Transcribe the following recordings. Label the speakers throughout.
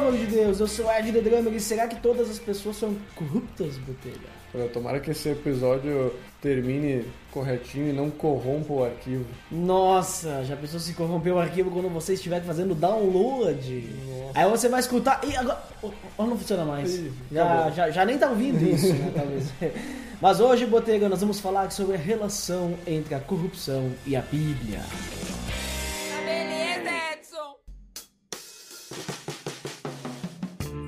Speaker 1: Amor de Deus,
Speaker 2: eu sou Ed The Drummer e será que todas as pessoas são corruptas, Botega?
Speaker 3: Pô, Tomara que esse episódio termine corretinho e não corrompa o arquivo.
Speaker 2: Nossa, já pensou se corromper o arquivo quando você estiver fazendo download? Aí você vai escutar e agora oh, não funciona mais.
Speaker 3: Ih,
Speaker 2: já, já, já nem tá ouvindo isso, né, talvez. Mas hoje, Botega, nós vamos falar sobre a relação entre a corrupção e a Bíblia.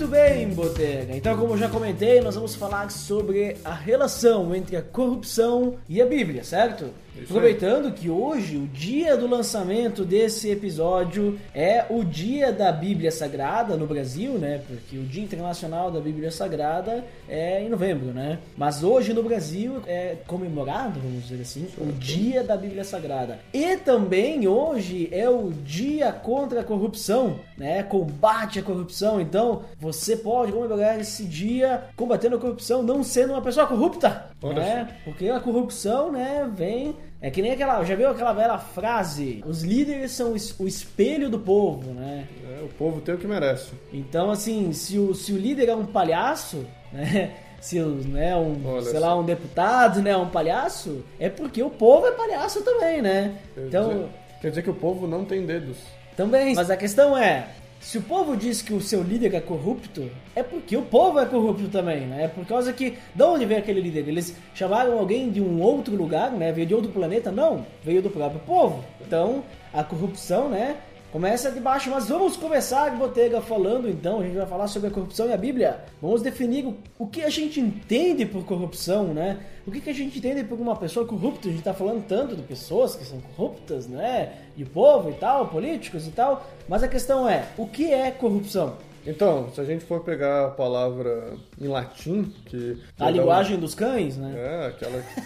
Speaker 2: Muito bem, Botega. Então, como eu já comentei, nós vamos falar sobre a relação entre a corrupção e a Bíblia, certo?
Speaker 3: Isso
Speaker 2: Aproveitando que hoje, o dia do lançamento desse episódio é o dia da Bíblia Sagrada no Brasil, né? Porque o Dia Internacional da Bíblia Sagrada é em novembro, né? Mas hoje no Brasil é comemorado, vamos dizer assim, o Dia da Bíblia Sagrada. E também hoje é o Dia contra a Corrupção, né? Combate à corrupção. Então, você pode comemorar esse dia combatendo a corrupção, não sendo uma pessoa corrupta,
Speaker 3: Olha
Speaker 2: né? Porque a corrupção, né, vem é que nem aquela, já viu aquela velha frase? Os líderes são o es- o espelho do povo, né?
Speaker 3: É, o povo tem o que merece.
Speaker 2: Então, assim, se o, se o líder é um palhaço, né? Se né, um,
Speaker 3: Olha
Speaker 2: sei lá, um deputado, né, um palhaço, é porque o povo é palhaço também, né?
Speaker 3: Quer
Speaker 2: Então,
Speaker 3: dizer, quer dizer que o povo não tem dedos.
Speaker 2: também. Mas a questão é, se o povo diz que o seu líder é corrupto, é porque o povo é corrupto também, né? É por causa que, de onde veio aquele líder? Eles chamaram alguém de um outro lugar, né? Veio de outro planeta? Não, veio do próprio povo. Então, a corrupção, né? Começa de baixo, mas vamos começar, Botega, falando então, a gente vai falar sobre a corrupção e a Bíblia. Vamos definir o, que a gente entende por corrupção, né? O que, que a gente entende por uma pessoa corrupta? A gente tá falando tanto de pessoas que são corruptas, né? De povo e tal, políticos e tal. Mas a questão é, o que é corrupção?
Speaker 3: Então, se a gente for pegar a palavra em latim, que.
Speaker 2: A linguagem dos cães, né?
Speaker 3: É, aquela que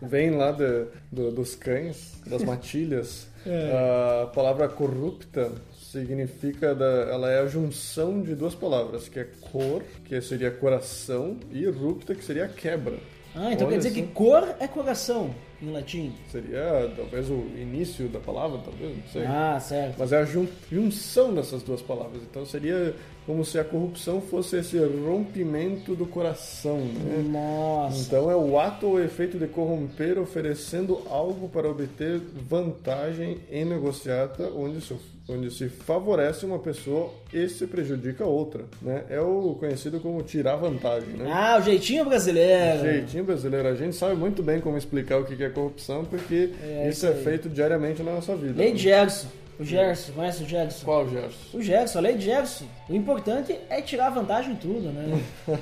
Speaker 3: vem lá de- do- dos cães, das matilhas.
Speaker 2: É.
Speaker 3: A palavra corrupta significa, da, ela é a junção de duas palavras, que é cor, que seria coração, e rupta, que seria quebra.
Speaker 2: Ah, então
Speaker 3: Olha
Speaker 2: quer dizer que
Speaker 3: só.
Speaker 2: cor é coração em latim.
Speaker 3: Seria talvez o início da palavra, talvez, não sei.
Speaker 2: Ah, certo.
Speaker 3: Mas é a jun- junção dessas duas palavras. Então seria como se a corrupção fosse esse rompimento do coração, né?
Speaker 2: Nossa.
Speaker 3: Então é o ato ou efeito de corromper oferecendo algo para obter vantagem em negociata onde se, onde se favorece uma pessoa e se prejudica outra, né? É o conhecido como tirar vantagem, né?
Speaker 2: Ah, o jeitinho brasileiro.
Speaker 3: Jeitinho brasileiro, a gente sabe muito bem como explicar o que é corrupção, porque
Speaker 2: É,
Speaker 3: isso é
Speaker 2: aí.
Speaker 3: feito diariamente na nossa vida.
Speaker 2: Lei de Gerson. O Gerson, conhece o Gerson?
Speaker 3: Qual, Gerson?
Speaker 2: O Gerson, a lei de Gerson. O importante é tirar vantagem em tudo, né?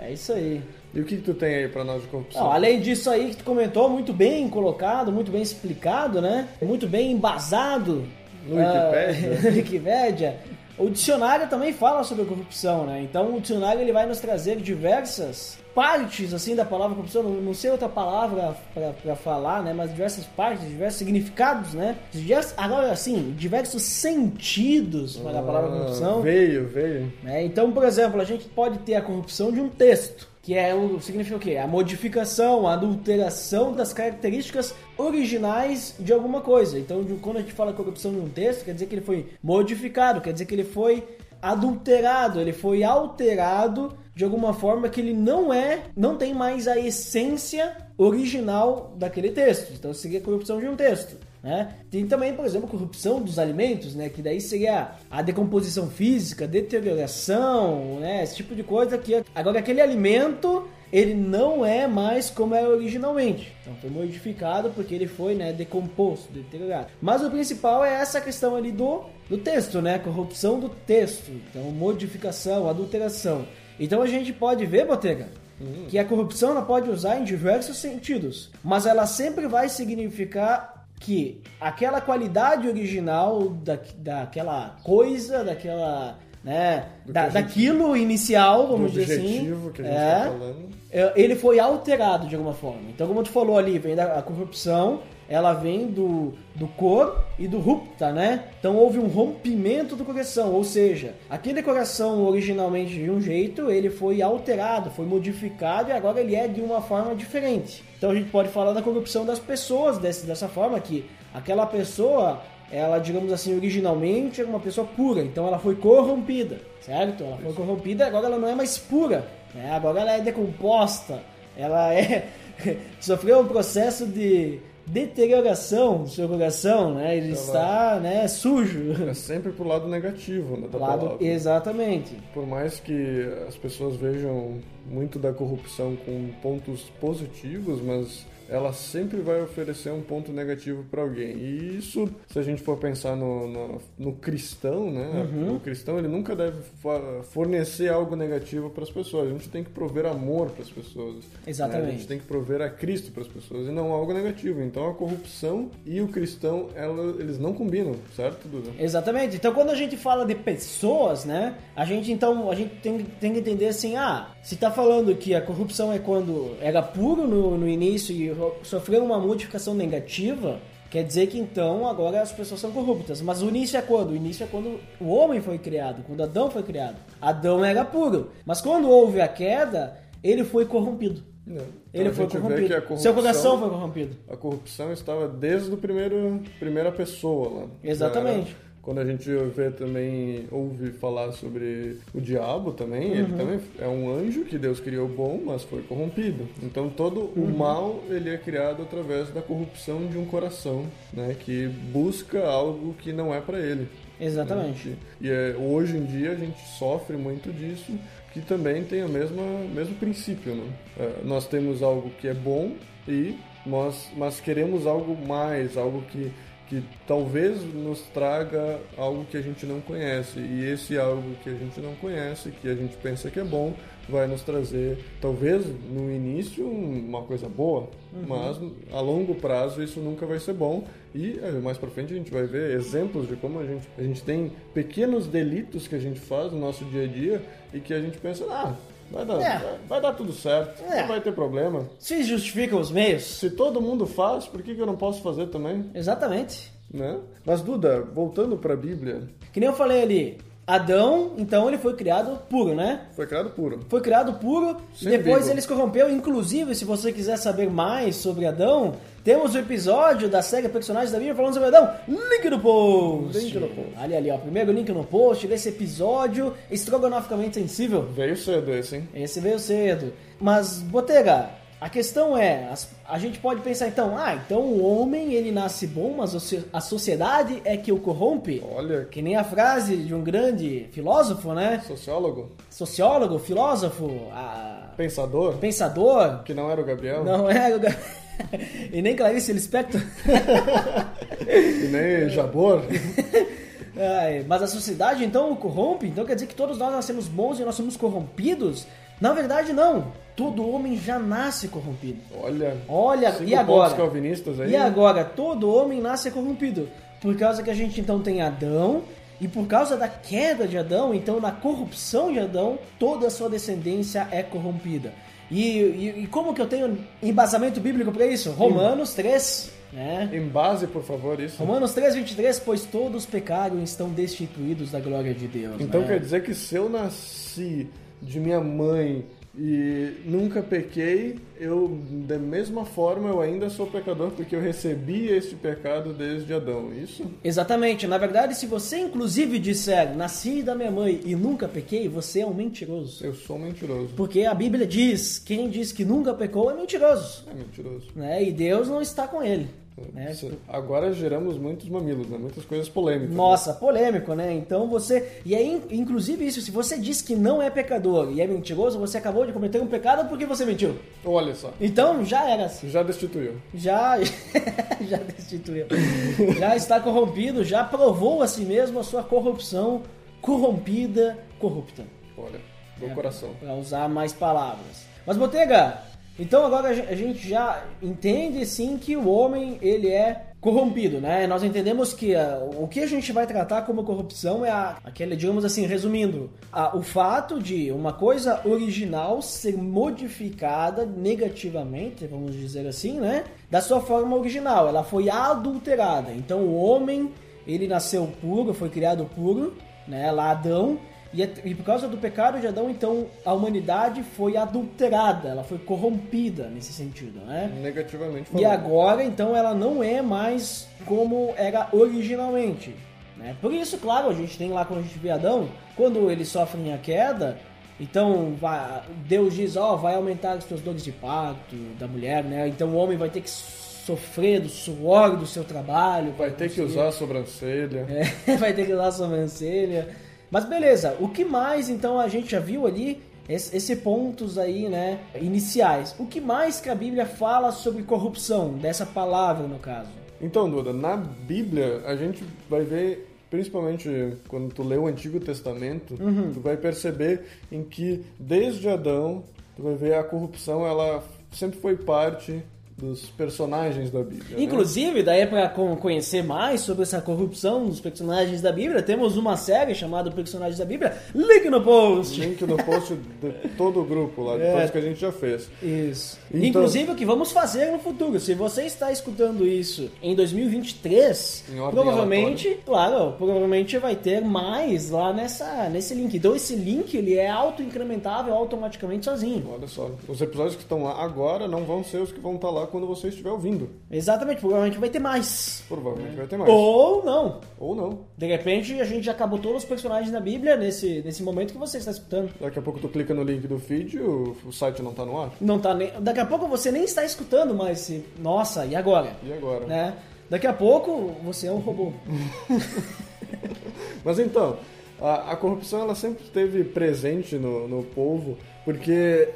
Speaker 2: é isso aí.
Speaker 3: E o que, que tu tem aí pra nós de corrupção?
Speaker 2: Não, além disso aí que tu comentou, muito bem colocado, muito bem explicado, né? Muito bem embasado.
Speaker 3: No
Speaker 2: Ah,
Speaker 3: Wikipédia.
Speaker 2: no Wikipédia. O dicionário também fala sobre corrupção, né? Então o dicionário ele vai nos trazer diversas partes assim da palavra corrupção, não, não sei outra palavra pra- pra falar, né? Mas diversas partes, diversos significados, né? Diversos, agora assim, diversos sentidos para a palavra
Speaker 3: Ah,
Speaker 2: corrupção.
Speaker 3: Veio, veio.
Speaker 2: né? Então, por exemplo, a gente pode ter a corrupção de um texto, que é o significa o quê? A modificação, a adulteração das características originais de alguma coisa. Então, quando a gente fala corrupção de um texto, quer dizer que ele foi modificado, quer dizer que ele foi adulterado, ele foi alterado de alguma forma que ele não é, não tem mais a essência original daquele texto. Então, seria a corrupção de um texto. Né? Tem também, por exemplo, corrupção dos alimentos, né? que daí seria a decomposição física, deterioração, né? esse tipo de coisa que agora aquele alimento ele não é mais como era originalmente. Então foi modificado porque ele foi né, decomposto, deteriorado. Mas o principal é essa questão ali do, do texto, né? Corrupção do texto. Então, modificação, adulteração. Então a gente pode ver, Botega, que a corrupção ela pode usar em diversos sentidos, mas ela sempre vai significar que aquela qualidade original da, daquela coisa, daquela, né, da,
Speaker 3: gente-
Speaker 2: daquilo inicial, vamos dizer assim,
Speaker 3: que a gente
Speaker 2: é,
Speaker 3: tá falando.
Speaker 2: é, ele foi alterado de alguma forma. Então, como tu falou ali, vem da corrupção, ela vem do, do cor e do rupta, né? Então houve um rompimento do coração, ou seja, aquele coração originalmente de um jeito, ele foi alterado, foi modificado e agora ele é de uma forma diferente. Então a gente pode falar da corrupção das pessoas desse, dessa forma que aquela pessoa, ela, digamos assim, originalmente era uma pessoa pura, então ela foi corrompida, certo? Ela foi corrompida e agora ela não é mais pura, né? Agora ela é decomposta, ela é sofreu um processo de deterioração do seu coração, né? Ele
Speaker 3: Ela-
Speaker 2: está, né, sujo.
Speaker 3: É sempre pro lado negativo né, da
Speaker 2: Lado,
Speaker 3: palavra.
Speaker 2: exatamente.
Speaker 3: Por mais que as pessoas vejam muito da corrupção com pontos positivos, mas ela sempre vai oferecer um ponto negativo para alguém. E isso, se a gente for pensar no, no, no cristão, né?
Speaker 2: Uhum.
Speaker 3: O cristão ele nunca deve fornecer algo negativo para as pessoas. A gente tem que prover amor para as pessoas. né?
Speaker 2: Exatamente.
Speaker 3: A gente tem que prover a Cristo para as pessoas e não algo negativo. Então a corrupção e o cristão, ela- eles não combinam, certo, Duda?
Speaker 2: Exatamente. Então, quando a gente fala de pessoas, né? A gente então a gente tem, tem que entender assim, ah, se tá falando que a corrupção é quando era puro no, no início e sofreu uma modificação negativa, quer dizer que então agora as pessoas são corruptas. Mas o início é quando? O início é quando o homem foi criado, quando Adão foi criado. Adão era puro, mas quando houve a queda, ele foi corrompido. Ele
Speaker 3: Então, a
Speaker 2: foi corrompido. Seu coração foi corrompido.
Speaker 3: A corrupção estava desde o primeiro primeira pessoa lá.
Speaker 2: Exatamente.
Speaker 3: Quando a gente vê também, ouve falar sobre o diabo também, ele
Speaker 2: Uhum.
Speaker 3: também é um anjo que Deus criou bom, mas foi corrompido. Então todo o
Speaker 2: Uhum.
Speaker 3: mal, ele é criado através da corrupção de um coração, né, que busca algo que não é para ele.
Speaker 2: Exatamente.
Speaker 3: né? E é, hoje em dia a gente sofre muito disso, que também tem o mesmo, mesmo princípio. Né? É, nós temos algo que é bom e nós, mas queremos algo mais, algo que, que talvez nos traga algo que a gente não conhece. E esse algo que a gente não conhece, que a gente pensa que é bom, vai nos trazer, talvez no início, uma coisa boa, mas a longo prazo isso nunca vai ser bom. E eh, mais pra frente a gente vai ver exemplos de como a gente, a gente tem pequenos delitos que a gente faz no nosso dia a dia e que a gente pensa, ah, vai dar,
Speaker 2: É.
Speaker 3: vai, vai dar tudo certo,
Speaker 2: É.
Speaker 3: não vai ter problema.
Speaker 2: Se justificam os meios.
Speaker 3: Se todo mundo faz, por que, que eu não posso fazer também?
Speaker 2: Exatamente.
Speaker 3: Né? Mas Duda, voltando pra Bíblia,
Speaker 2: Que nem eu falei ali, Adão, então ele foi criado puro, né?
Speaker 3: foi criado puro.
Speaker 2: Foi criado puro
Speaker 3: Sem
Speaker 2: e depois
Speaker 3: vírgula.
Speaker 2: ele se corrompeu. Inclusive, se você quiser saber mais sobre Adão, temos o episódio da série Personagens da Bíblia falando sobre Adão. Link no post.
Speaker 3: Link no post.
Speaker 2: Ali, ali, ó. Primeiro link no post desse episódio estrogonoficamente sensível.
Speaker 3: Veio cedo esse, hein?
Speaker 2: Esse veio cedo. Mas, Botega, a questão é, a gente pode pensar então, ah, então o homem ele nasce bom, mas a sociedade é que o corrompe?
Speaker 3: Olha,
Speaker 2: Que nem a frase de um grande filósofo, né?
Speaker 3: sociólogo,
Speaker 2: Sociólogo, filósofo, a-
Speaker 3: pensador,
Speaker 2: pensador,
Speaker 3: que não era o Gabriel,
Speaker 2: não é... o ga- e nem Clarice Lispector.
Speaker 3: e nem Jabor.
Speaker 2: Mas a sociedade então o corrompe? Então quer dizer que todos nós nascemos bons e nós somos corrompidos? Na verdade, não. Todo homem já nasce corrompido.
Speaker 3: Olha,
Speaker 2: Olha, e agora?
Speaker 3: calvinistas aí.
Speaker 2: E agora, todo homem nasce corrompido. Por causa que a gente então tem Adão, e por causa da queda de Adão, então na corrupção de Adão, toda a sua descendência é corrompida. E, e- e como que eu tenho embasamento bíblico para isso? Romanos 3, né?
Speaker 3: Em base, por favor, isso.
Speaker 2: Romanos 3, 23, pois todos pecaram e estão destituídos da glória de Deus.
Speaker 3: Então
Speaker 2: né?
Speaker 3: quer dizer que se eu nasci de minha mãe e nunca pequei, eu da mesma forma eu ainda sou pecador porque eu recebi este pecado desde Adão. Isso?
Speaker 2: Exatamente. Na verdade, se você inclusive disser, nasci da minha mãe e nunca pequei, você é um mentiroso.
Speaker 3: Eu sou mentiroso.
Speaker 2: Porque a Bíblia diz, quem diz que nunca pecou é mentiroso.
Speaker 3: É mentiroso.
Speaker 2: Né? E Deus não está com ele. Né?
Speaker 3: Isso- Agora geramos muitos mamilos, né? Muitas coisas polêmicas.
Speaker 2: Nossa, polêmico, né? Então você. E aí, inclusive, isso, se você diz que não é pecador e é mentiroso, você acabou de cometer um pecado porque você mentiu.
Speaker 3: Olha só,
Speaker 2: Então já era assim.
Speaker 3: já destituiu.
Speaker 2: Já. já destituiu. Já está corrompido, já provou a si mesmo a sua corrupção corrompida, corrupta.
Speaker 3: Olha,
Speaker 2: É.
Speaker 3: do coração.
Speaker 2: Pra usar mais palavras. Mas Botega, então agora a gen- a gente já entende sim que o homem ele é corrompido, né? Nós entendemos que ah, o que a gente vai tratar como corrupção é a, aquele, digamos assim, resumindo, a- o fato de uma coisa original ser modificada negativamente, vamos dizer assim, né? Da sua forma original, ela foi adulterada. Então o homem ele nasceu puro, foi criado puro, né? Lá Adão e, é- e por causa do pecado de Adão, então a humanidade foi adulterada, ela foi corrompida nesse sentido, né?
Speaker 3: Negativamente
Speaker 2: E
Speaker 3: falando.
Speaker 2: agora, então, ela não é mais como era originalmente. Né? Por isso, claro, a gente tem lá quando a gente vê Adão, quando eles sofrem a queda, então vai- Deus diz, ó, vai aumentar os teus dores de parto da mulher, né? Então o homem vai ter que sofrer do suor do seu trabalho.
Speaker 3: Vai ter que
Speaker 2: conseguir-
Speaker 3: usar a sobrancelha.
Speaker 2: é, vai ter que usar sobrancelha. Mas beleza, o que mais então a gente já viu ali? Esse, esse pontos aí, né, iniciais. O que mais que a Bíblia fala sobre corrupção, dessa palavra no caso?
Speaker 3: Então, Duda, na Bíblia a gente vai ver, principalmente quando tu lê o Antigo Testamento,
Speaker 2: Uhum.
Speaker 3: tu vai perceber em que desde Adão, tu vai ver a corrupção, ela sempre foi parte dos personagens da Bíblia. né?
Speaker 2: Inclusive, daí para conhecer mais sobre essa corrupção dos personagens da Bíblia, temos uma série chamada Personagens da Bíblia. Link no post!
Speaker 3: Link no post de todo o grupo lá, de
Speaker 2: É.
Speaker 3: todos que a gente já fez.
Speaker 2: Isso.
Speaker 3: Então-
Speaker 2: Inclusive o que vamos fazer no futuro. Se você está escutando isso em 2023,
Speaker 3: Em
Speaker 2: provavelmente, claro, provavelmente vai ter mais lá nessa, nesse link. Então esse link ele é auto-incrementável automaticamente sozinho.
Speaker 3: Olha só, os episódios que estão lá agora não vão ser os que vão estar lá quando você estiver ouvindo.
Speaker 2: Exatamente, provavelmente vai ter mais.
Speaker 3: Provavelmente vai ter mais.
Speaker 2: Ou não.
Speaker 3: Ou não.
Speaker 2: De repente a gente já acabou todos os personagens da Bíblia nesse, nesse momento que você está escutando.
Speaker 3: Daqui a pouco tu clica no link do feed e o, o site não tá no ar.
Speaker 2: Não tá nem. Daqui a pouco você nem está escutando mais esse. Nossa, e agora?
Speaker 3: E agora?
Speaker 2: Né? Daqui a pouco você é um robô.
Speaker 3: Mas então, a, a corrupção ela sempre esteve presente no, no povo, porque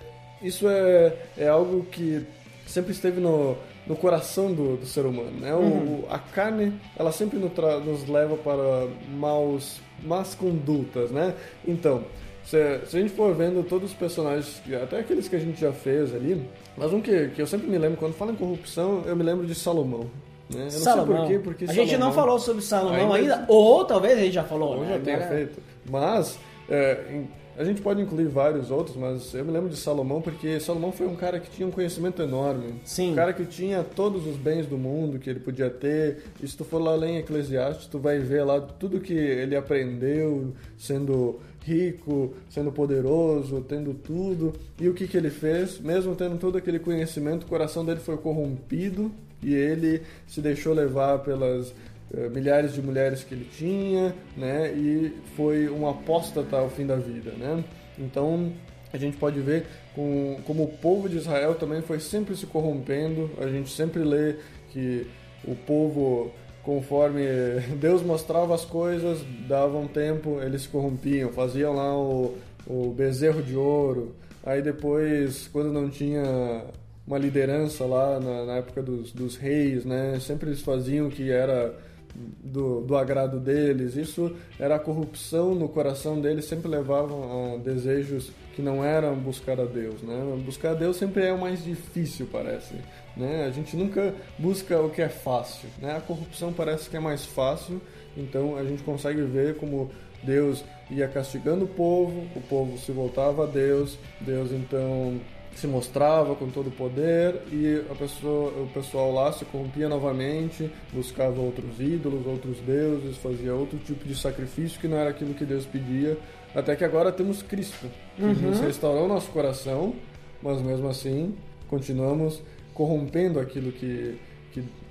Speaker 3: isso é, é algo que sempre esteve no, no coração do, do ser humano. Né? O-
Speaker 2: Uhum.
Speaker 3: a carne, ela sempre nos, nos leva para maus, más condutas, né? Então, se, se a gente for vendo todos os personagens, até aqueles que a gente já fez ali, mas um que, que eu sempre me lembro, quando falo em corrupção, eu me lembro de Salomão. Né? Eu não
Speaker 2: Salomão.
Speaker 3: sei por quê, porque
Speaker 2: a gente não
Speaker 3: Salomão-
Speaker 2: falou sobre Salomão
Speaker 3: Ainda-
Speaker 2: ainda, ou talvez a gente já falou.
Speaker 3: ou
Speaker 2: né?
Speaker 3: já tenha
Speaker 2: Agora-
Speaker 3: feito. Mas é, em- a gente pode incluir vários outros, mas eu me lembro de Salomão porque Salomão foi um cara que tinha um conhecimento enorme.
Speaker 2: Sim.
Speaker 3: Um cara que tinha todos os bens do mundo que ele podia ter. E se tu for lá ler em Eclesiastes, tu vai ver lá tudo que ele aprendeu sendo rico, sendo poderoso, tendo tudo. E o que, que ele fez? Mesmo tendo todo aquele conhecimento, o coração dele foi corrompido e ele se deixou levar pelas milhares de mulheres que ele tinha, né? E foi um apóstata ao fim da vida, né? Então a gente pode ver com, como o povo de Israel também foi sempre se corrompendo. A gente sempre lê que o povo, conforme Deus mostrava as coisas, dava um tempo, eles se corrompiam, faziam lá o, o bezerro de ouro. Aí depois, quando não tinha uma liderança lá na, na época dos, dos reis, né? Sempre eles faziam que era do, do agrado deles. Isso era a corrupção no coração deles, sempre levavam a desejos que não eram buscar a Deus, né? Buscar a Deus sempre é o mais difícil, parece, né? A gente nunca busca o que é fácil, né? A corrupção parece que é mais fácil, então a gente consegue ver como Deus ia castigando o povo, o povo se voltava a Deus, Deus então se mostrava com todo o poder e a pessoa, o pessoal lá se corrompia novamente, buscava outros ídolos, outros deuses, fazia outro tipo de sacrifício que não era aquilo que Deus pedia. Até que agora temos Cristo, que nos restaurou nosso coração, mas mesmo assim continuamos corrompendo aquilo que,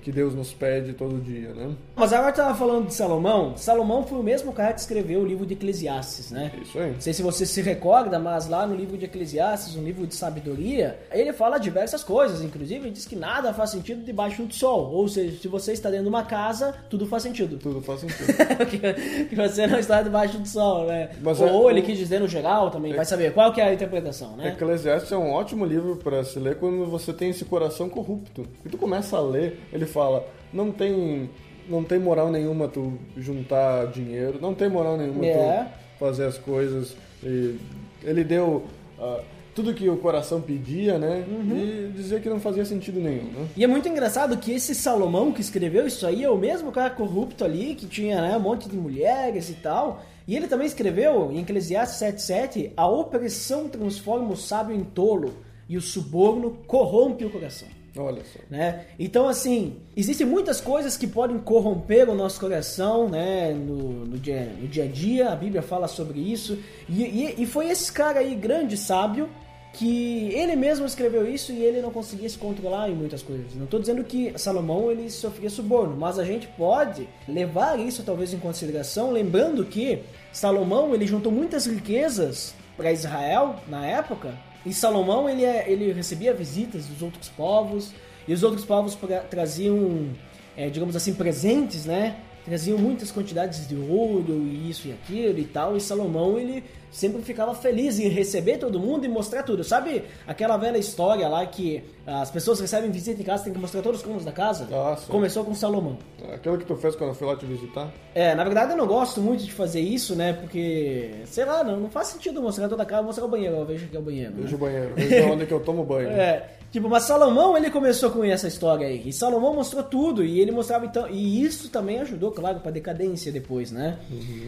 Speaker 3: que Deus nos pede todo dia, né?
Speaker 2: Mas agora tava falando de Salomão. Salomão foi o mesmo cara que escreveu o livro de Eclesiastes, né?
Speaker 3: Isso aí.
Speaker 2: Não sei se você se recorda, mas lá no livro de Eclesiastes, um livro de sabedoria, ele fala diversas coisas. Inclusive, ele diz que nada faz sentido debaixo do sol. Ou seja, se você está dentro de uma casa, tudo faz sentido.
Speaker 3: Tudo faz sentido.
Speaker 2: que, você não está debaixo do sol, né?
Speaker 3: Mas
Speaker 2: Ou
Speaker 3: é-
Speaker 2: ele quis dizer no geral também, vai saber qual que é a interpretação, né?
Speaker 3: Eclesiastes é um ótimo livro para se ler quando você tem esse coração corrupto. E tu começa a ler, ele fala, não tem, não tem moral nenhuma tu juntar dinheiro, não tem moral nenhuma
Speaker 2: É.
Speaker 3: tu fazer as coisas. E ele deu ah, tudo que o coração pedia, né?
Speaker 2: Uhum.
Speaker 3: E dizia que não fazia sentido nenhum, né?
Speaker 2: E é muito engraçado que esse Salomão que escreveu isso aí é o mesmo cara corrupto ali, que tinha né, um monte de mulheres e tal. E ele também escreveu em Eclesiastes 7,7: A opressão transforma o sábio em tolo e o suborno corrompe o coração.
Speaker 3: Olha só.
Speaker 2: né? Então, assim, existem muitas coisas que podem corromper o nosso coração, né? No, no dia, no dia a dia, a Bíblia fala sobre isso. E, e, e foi esse cara aí, grande sábio, que ele mesmo escreveu isso e ele não conseguia se controlar em muitas coisas. Não estou dizendo que Salomão ele sofria suborno, mas a gente pode levar isso talvez em consideração, lembrando que Salomão ele juntou muitas riquezas para Israel na época. E Salomão ele, é- ele recebia visitas dos outros povos e os outros povos pra- traziam, é, digamos assim, presentes, né? Traziam muitas quantidades de ouro e isso e aquilo e tal. E Salomão ele sempre ficava feliz em receber todo mundo e mostrar tudo. Sabe aquela velha história lá que as pessoas recebem visita em casa tem que mostrar todos os cômodos da casa? Começou com Salomão.
Speaker 3: Aquilo que tu fez quando eu fui lá te visitar?
Speaker 2: É, na verdade eu não gosto muito de fazer isso, né? Porque, sei lá, não, não faz sentido mostrar toda a casa, mostrar o banheiro, ó, veja que é o banheiro. né?
Speaker 3: Veja o banheiro, veja onde que eu tomo banho.
Speaker 2: É, tipo, mas Salomão ele começou com essa história aí. E Salomão mostrou tudo e ele mostrava então, e isso também ajudou, claro, para decadência depois, né?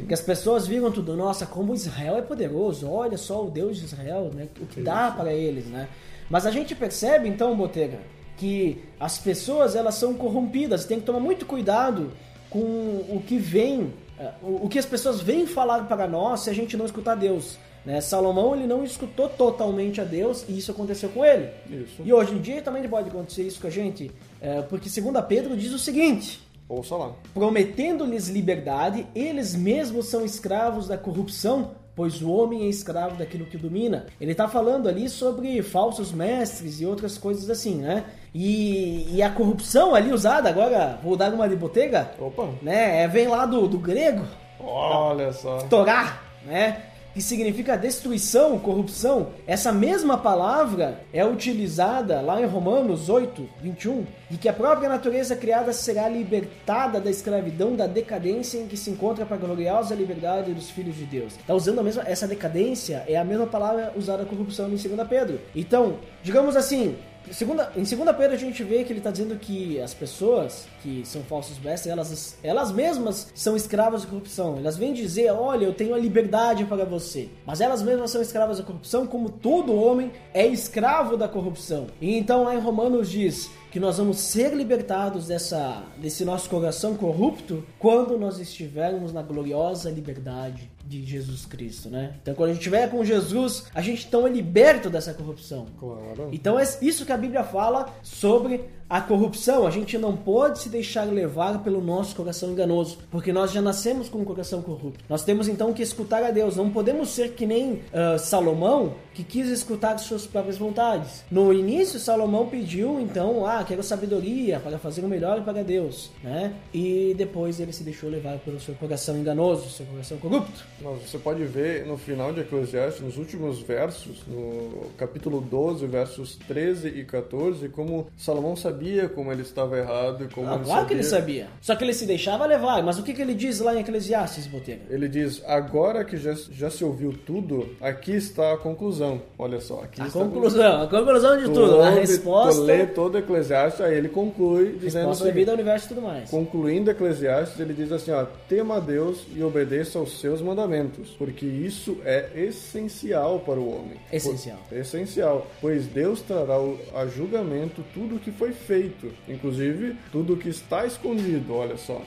Speaker 2: Que as pessoas viram tudo, nossa, como Israel é poderoso. Olha só o Deus de Israel, né? O que dá para eles, né? Mas a gente percebe então, Botega, que as pessoas elas são corrompidas, tem que tomar muito cuidado com o que vem, eh, o que as pessoas vêm falar para nós se a gente não escutar Deus. Né? Salomão ele não escutou totalmente a Deus e isso aconteceu com ele.
Speaker 3: Isso.
Speaker 2: E hoje em dia também pode acontecer isso com a gente, eh, porque segundo Pedro diz o seguinte:
Speaker 3: Ouça lá.
Speaker 2: prometendo-lhes liberdade, eles mesmos são escravos da corrupção, pois o homem é escravo daquilo que domina. Ele está falando ali sobre falsos mestres e outras coisas assim, né? E, e a corrupção ali usada, agora vou dar uma de botega,
Speaker 3: Opa.
Speaker 2: né? É, vem lá do, do grego,
Speaker 3: Olha só.
Speaker 2: Torá, né? Que significa destruição, corrupção. Essa mesma palavra é utilizada lá em Romanos 8, 21, de que a própria natureza criada será libertada da escravidão, da decadência em que se encontra para a gloriosa liberdade dos filhos de Deus. Está usando a mesma, essa decadência é a mesma palavra usada corrupção em 2 Pedro. Então, digamos assim, Segunda, em 2 Pedro a gente vê que ele está dizendo que as pessoas que são falsos mestres, elas, elas mesmas são escravas da corrupção. Elas vêm dizer, olha, eu tenho a liberdade para você. Mas elas mesmas são escravas da corrupção, como todo homem é escravo da corrupção. E então lá em Romanos diz que nós vamos ser libertados dessa, desse nosso coração corrupto quando nós estivermos na gloriosa liberdade de Jesus Cristo, né? Então quando a gente estiver com Jesus, a gente então é liberto dessa corrupção.
Speaker 3: Claro.
Speaker 2: Então é isso que a Bíblia fala sobre a corrupção. A gente não pode se deixar levar pelo nosso coração enganoso, porque nós já nascemos com um coração corrupto. Nós temos então que escutar a Deus. Não podemos ser que nem ah, Salomão, que quis escutar suas próprias vontades. No início, Salomão pediu então, ah, quero sabedoria para fazer o melhor para Deus, né? E depois ele se deixou levar pelo seu coração enganoso, seu coração corrupto.
Speaker 3: Você pode ver no final de Eclesiastes, nos últimos versos, no capítulo 12, versos 13 e 14, como Salomão sabia como ele estava errado e como
Speaker 2: Ah,
Speaker 3: ele
Speaker 2: claro
Speaker 3: sabia.
Speaker 2: que ele sabia. Só que ele se deixava levar. Mas o que, que ele diz lá em Eclesiastes, Botega?
Speaker 3: Ele diz: agora que já, já se ouviu tudo, aqui está a conclusão. Olha só, aqui
Speaker 2: A
Speaker 3: está
Speaker 2: conclusão, a conclusão de
Speaker 3: Tu
Speaker 2: tudo. A
Speaker 3: ouve,
Speaker 2: resposta,
Speaker 3: Tu lê todo Eclesiastes, aí ele conclui dizendo
Speaker 2: resposta devido ao universo e tudo mais.
Speaker 3: Concluindo Eclesiastes, ele diz assim: ó, tema a Deus e obedeça aos seus mandamentos, porque isso é essencial para o homem.
Speaker 2: Essencial.
Speaker 3: Essencial, pois Deus trará a julgamento tudo o que foi feito. Inclusive, tudo que está escondido, olha só.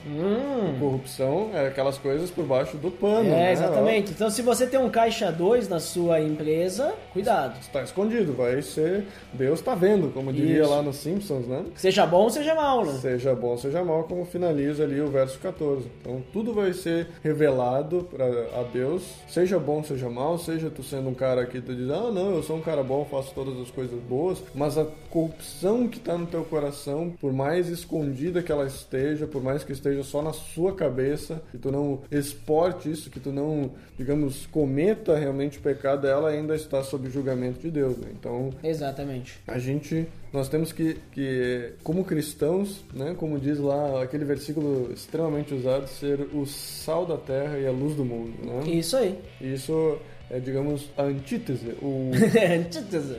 Speaker 3: Corrupção é aquelas coisas por baixo do pano.
Speaker 2: Hum. É,
Speaker 3: né?
Speaker 2: exatamente. Então, se você tem um caixa 2 na sua empresa, cuidado.
Speaker 3: Está escondido, vai ser. Deus está vendo, como diria
Speaker 2: Isso.
Speaker 3: lá nos Simpsons, né?
Speaker 2: Seja bom, seja mal, né?
Speaker 3: Seja bom, seja mal, como finaliza ali o verso 14. Então, tudo vai ser revelado para a Deus, seja bom, seja mal, seja tu sendo um cara que tu diz, ah, não, eu sou um cara bom, faço todas as coisas boas, mas a corrupção que está no teu coração, por mais escondida que ela esteja, por mais que esteja só na sua cabeça, que tu não exporte isso, que tu não, digamos, cometa realmente pecado, ela ainda está sob julgamento de Deus. Né? Então,
Speaker 2: Exatamente.
Speaker 3: a gente nós temos que, que como cristãos né como diz lá aquele versículo extremamente usado ser o sal da terra e a luz do mundo né
Speaker 2: Isso aí.
Speaker 3: Isso é digamos a antítese o,
Speaker 2: Antítese.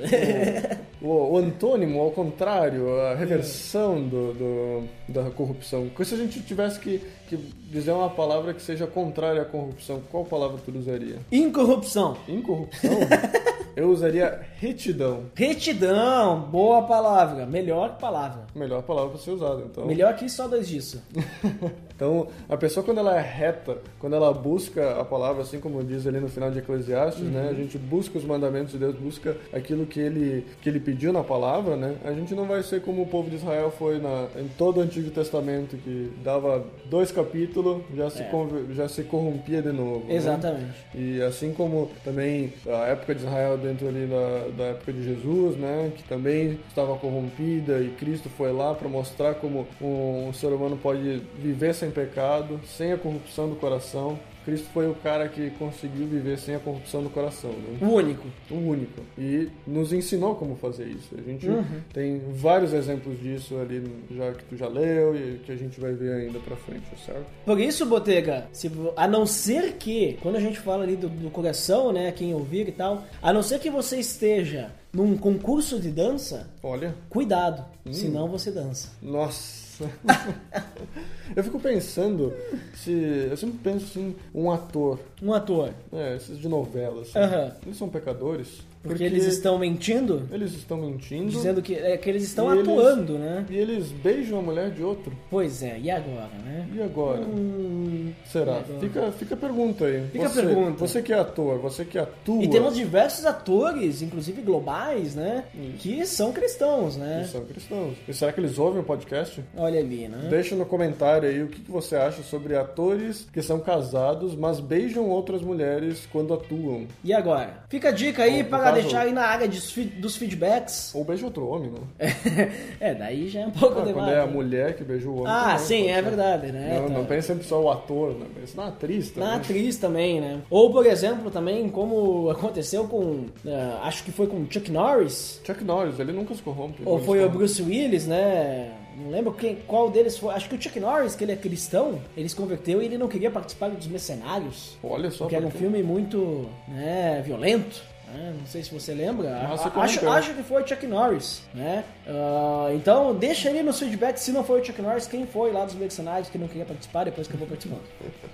Speaker 3: o, o antônimo ao contrário a reversão do, do- da corrupção se a gente tivesse que, que dizer uma palavra que seja contrária à corrupção qual palavra tu usaria
Speaker 2: Incorrupção.
Speaker 3: incorrupção eu usaria retidão
Speaker 2: Retidão. Boa palavra. Melhor palavra.
Speaker 3: melhor palavra para ser usada então
Speaker 2: Melhor que só dois disso.
Speaker 3: Então, a pessoa quando ela é reta, quando ela busca a palavra, assim como diz ali no final de Eclesiastes, né? A gente busca os mandamentos de Deus, busca aquilo que ele, que ele pediu na palavra, né? A gente não vai ser como o povo de Israel foi na, em todo o Antigo Testamento, que dava dois capítulos, já se, conver- já se corrompia de novo. né?
Speaker 2: Exatamente.
Speaker 3: E assim como também a época de Israel dentro ali da, da época de Jesus, né, que também estava corrompida e Cristo foi lá para mostrar como um, ser humano pode viver sem pecado, sem a corrupção do coração. Cristo foi o cara que conseguiu viver sem a corrupção do coração, né?
Speaker 2: O único.
Speaker 3: o único. E nos ensinou como fazer isso. A gente tem vários exemplos disso ali, já que tu já leu e que a gente vai ver ainda pra frente, certo?
Speaker 2: Por isso, Botega, se, a não ser que, quando a gente fala ali do, do coração, né, quem ouvir e tal, a não ser que você esteja num concurso de dança,
Speaker 3: Olha,
Speaker 2: cuidado, senão você dança.
Speaker 3: Nossa. eu fico pensando se. Eu sempre penso assim, um ator,
Speaker 2: Um ator,
Speaker 3: né, esses de novela, assim, eles são pecadores?
Speaker 2: Porque, eles estão mentindo,
Speaker 3: Eles estão mentindo.
Speaker 2: dizendo que, é, que eles estão
Speaker 3: E eles-
Speaker 2: atuando, né?
Speaker 3: E eles beijam a mulher de outro.
Speaker 2: Pois é, e agora, né?
Speaker 3: E agora?
Speaker 2: Hum,
Speaker 3: Será?
Speaker 2: e agora?
Speaker 3: Fica, fica a pergunta aí.
Speaker 2: Fica a
Speaker 3: você,
Speaker 2: pergunta.
Speaker 3: Você que é ator, você que atua.
Speaker 2: E temos diversos atores, inclusive globais, né? Que são cristãos,
Speaker 3: que
Speaker 2: né?
Speaker 3: são cristãos. E será que eles ouvem o podcast?
Speaker 2: Olha ali, né?
Speaker 3: Deixa no comentário aí o que que você acha sobre atores que são casados, mas beijam outras mulheres quando atuam.
Speaker 2: E agora? Fica a dica aí para deixar aí na área de- dos feedbacks.
Speaker 3: Ou beija outro homem, né?
Speaker 2: é, daí já é um pouco
Speaker 3: Ah,
Speaker 2: demais.
Speaker 3: quando é a
Speaker 2: né?
Speaker 3: mulher que beija o homem.
Speaker 2: Ah,
Speaker 3: também,
Speaker 2: sim,
Speaker 3: pode
Speaker 2: é verdade, né?
Speaker 3: Não,
Speaker 2: Tá.
Speaker 3: não pense sempre só o ator, né? Pense na atriz também.
Speaker 2: Na atriz também, né? Ou, por exemplo, também como aconteceu com. eh, acho que foi com Chuck Norris.
Speaker 3: Chuck Norris, ele nunca se corrompe.
Speaker 2: Ou foi o. Bruce Willis, né? Não lembro quem, qual deles foi. Acho que o Chuck Norris, que ele é cristão, ele se converteu e ele não queria participar dos Mercenários.
Speaker 3: Olha só.
Speaker 2: Porque era um filme muito né, violento. Né? Não sei se você lembra.
Speaker 3: Mas
Speaker 2: A-
Speaker 3: você
Speaker 2: acho, acho que foi Chuck Norris. Né? Ah, então, deixa aí nos feedbacks se não foi o Chuck Norris, quem foi lá dos Mercenários que não queria participar, depois que eu vou participando.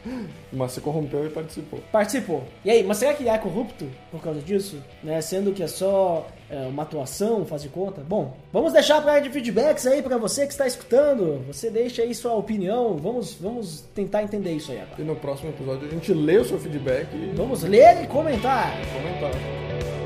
Speaker 3: Mas se corrompeu e participou.
Speaker 2: Participou. E aí, mas será que ele é corrupto por causa disso? Né? Sendo que é só é, uma atuação, faz de conta? Bom, vamos deixar pra área de feedbacks aí pra você que está escutando. Você deixa aí sua opinião. Vamos, vamos tentar entender isso aí agora.
Speaker 3: E no próximo episódio a gente lê o seu feedback e
Speaker 2: Vamos ler e comentar.
Speaker 3: comentar.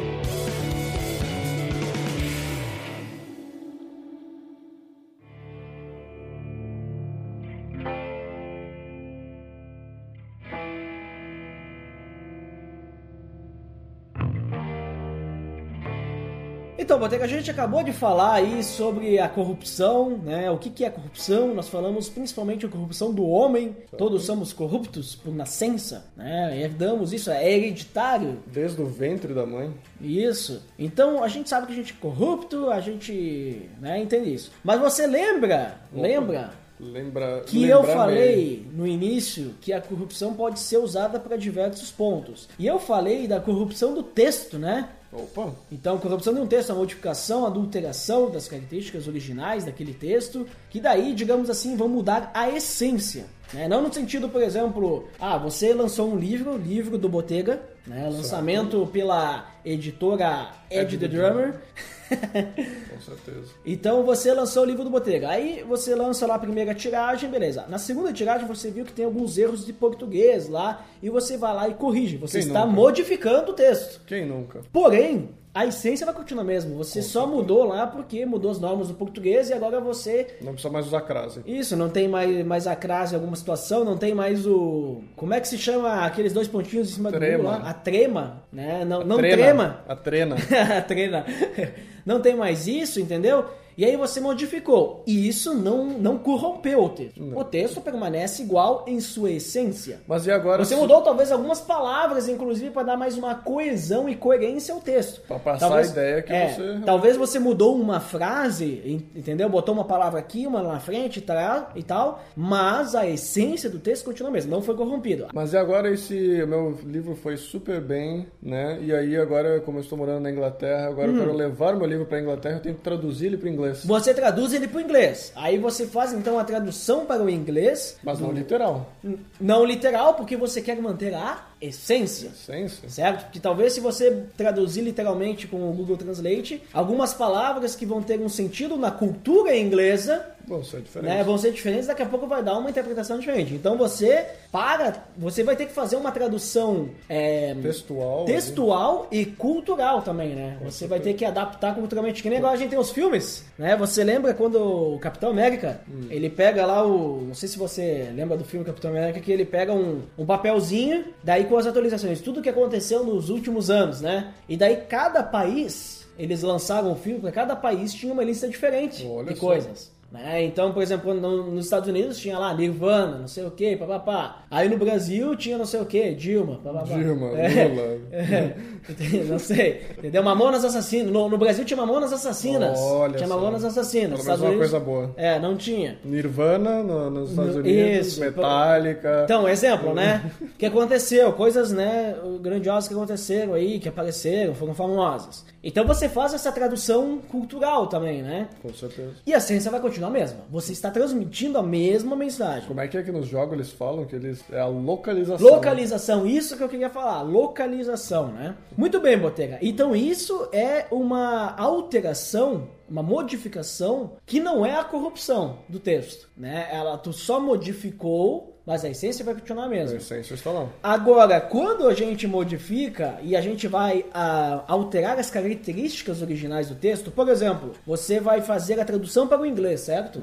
Speaker 2: Então, Botega, a gente acabou de falar aí sobre a corrupção, né? O que, que é corrupção? Nós falamos principalmente a corrupção do homem. Todos somos corruptos por nascença, né? Herdamos isso, é hereditário.
Speaker 3: Desde o ventre da mãe.
Speaker 2: Isso. Então a gente sabe que a gente é corrupto, a gente né, entende isso. Mas você lembra, lembra
Speaker 3: Lembra.
Speaker 2: que eu falei no início que a corrupção pode ser usada para diversos pontos. E eu falei da corrupção do texto, né?
Speaker 3: Opa!
Speaker 2: Então, corrupção de um texto, a modificação, a adulteração das características originais daquele texto, que daí, digamos assim, vão mudar a essência. Né? Não no sentido, por exemplo, ah, você lançou um livro, livro do Botega, né? lançamento pela editora Ed the Drummer.
Speaker 3: Com certeza.
Speaker 2: Então você lançou o livro do Botega. Aí você lança lá a primeira tiragem, beleza. Na segunda tiragem você viu que tem alguns erros de português lá e você vai lá e corrige. Você
Speaker 3: Quem
Speaker 2: está
Speaker 3: nunca?
Speaker 2: modificando o texto.
Speaker 3: Quem nunca?
Speaker 2: Porém, a essência vai continuar mesmo. Você só mudou lá porque mudou as normas do português e agora você
Speaker 3: Não precisa mais usar crase.
Speaker 2: isso, não tem mais, mais a crase em alguma situação, não tem mais o. Como é que se chama aqueles dois pontinhos em cima do
Speaker 3: Trema.
Speaker 2: U lá? A trema, né? Não, não
Speaker 3: Trena.
Speaker 2: trema.
Speaker 3: A trena.
Speaker 2: a trena. Não tem mais isso, entendeu? E aí você modificou. E isso não, não corrompeu o texto.
Speaker 3: Não.
Speaker 2: O texto permanece igual em sua essência.
Speaker 3: Mas e agora?
Speaker 2: Você
Speaker 3: se-
Speaker 2: mudou talvez algumas palavras, inclusive, para dar mais uma coesão e coerência ao texto.
Speaker 3: Pra passar a ideia que
Speaker 2: é,
Speaker 3: você-
Speaker 2: Talvez você mudou uma frase, en- entendeu? Botou uma palavra aqui, uma na frente e tal, e tal, mas a essência do texto continua a mesma, não foi corrompido.
Speaker 3: Mas e agora esse meu livro foi super bem, né? E aí agora, como eu estou morando na Inglaterra, agora
Speaker 2: Hum.
Speaker 3: eu quero levar o meu livro para Inglaterra, eu tenho que traduzir ele para inglês.
Speaker 2: Você traduz ele para o inglês. Aí você faz então a tradução para o inglês,
Speaker 3: Mas não literal.
Speaker 2: n- não literal, porque você quer manter a essência.
Speaker 3: Essência.
Speaker 2: Certo? Porque talvez se você traduzir literalmente com o Google Translate, algumas palavras que vão ter um sentido na cultura inglesa
Speaker 3: Bom, isso é diferente.
Speaker 2: né, vão ser diferentes, daqui a pouco vai dar uma interpretação diferente. Então você para, você vai ter que fazer uma tradução é,
Speaker 3: Textual.
Speaker 2: textual e cultural também, né? Você vai ter que adaptar culturalmente, que nem agora a gente tem os filmes, né? Você lembra quando o Capitão América,
Speaker 3: Hum.
Speaker 2: ele pega lá o, não sei se você lembra do filme Capitão América, que ele pega um, um papelzinho, daí com as atualizações, tudo que aconteceu nos últimos anos, né? E daí cada país, eles lançaram um filme, para cada país tinha uma lista diferente
Speaker 3: Olha
Speaker 2: de
Speaker 3: só.
Speaker 2: coisas. Né? Então, por exemplo, no- nos Estados Unidos tinha lá Nirvana, não sei o que, papapá. Aí no Brasil tinha não sei o que, Dilma, papapá.
Speaker 3: Dilma,
Speaker 2: É.
Speaker 3: Lula.
Speaker 2: É, não sei. Entendeu? Mamonas Assassinas. No, no Brasil tinha Mamonas Assassinas.
Speaker 3: Olha
Speaker 2: tinha
Speaker 3: só.
Speaker 2: Mamonas Assassinas.
Speaker 3: Pelo menos uma coisa boa.
Speaker 2: É, não tinha.
Speaker 3: Nirvana no- nos Estados Unidos,
Speaker 2: isso.
Speaker 3: Metallica.
Speaker 2: Então, exemplo, né? O que aconteceu? Coisas, né, grandiosas que aconteceram aí, que apareceram, foram famosas. Então você faz essa tradução cultural também, né?
Speaker 3: Com certeza.
Speaker 2: E a ciência vai continuar a mesma. Você está transmitindo a mesma mensagem.
Speaker 3: Como é que é que nos jogos eles falam que eles é a localização?
Speaker 2: Localização, isso que eu queria falar, localização, né? Muito bem, Botega. Então isso é uma alteração, uma modificação que não é a corrupção do texto, né? Ela tu só modificou, mas a essência vai continuar a
Speaker 3: A essência está lá.
Speaker 2: Agora, quando a gente modifica e a gente vai ah, alterar as características originais do texto, por exemplo, você vai fazer a tradução para o inglês, certo?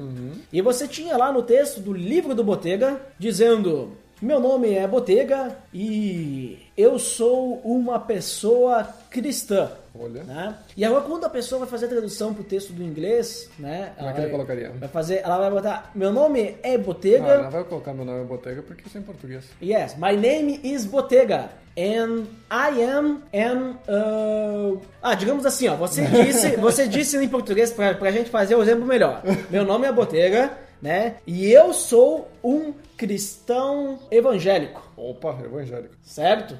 Speaker 2: E você tinha lá no texto do livro do Botega dizendo: Meu nome é Botega e eu sou uma pessoa cristã.
Speaker 3: Olha.
Speaker 2: Né? E agora quando a pessoa vai fazer a tradução para o texto do inglês, né?
Speaker 3: Como é
Speaker 2: ela
Speaker 3: que ele
Speaker 2: vai-
Speaker 3: colocaria?
Speaker 2: Vai fazer, ela vai botar: Meu nome é Botega.
Speaker 3: Ah, não vai colocar meu nome em botega porque isso é em português.
Speaker 2: Yes, my name is Botega. And I am an. uh, Ah, digamos assim, ó. Você disse, você disse em português pra, pra gente fazer o exemplo melhor. Meu nome é Botega, né? E eu sou um cristão evangélico,
Speaker 3: Opa, evangélico.
Speaker 2: certo?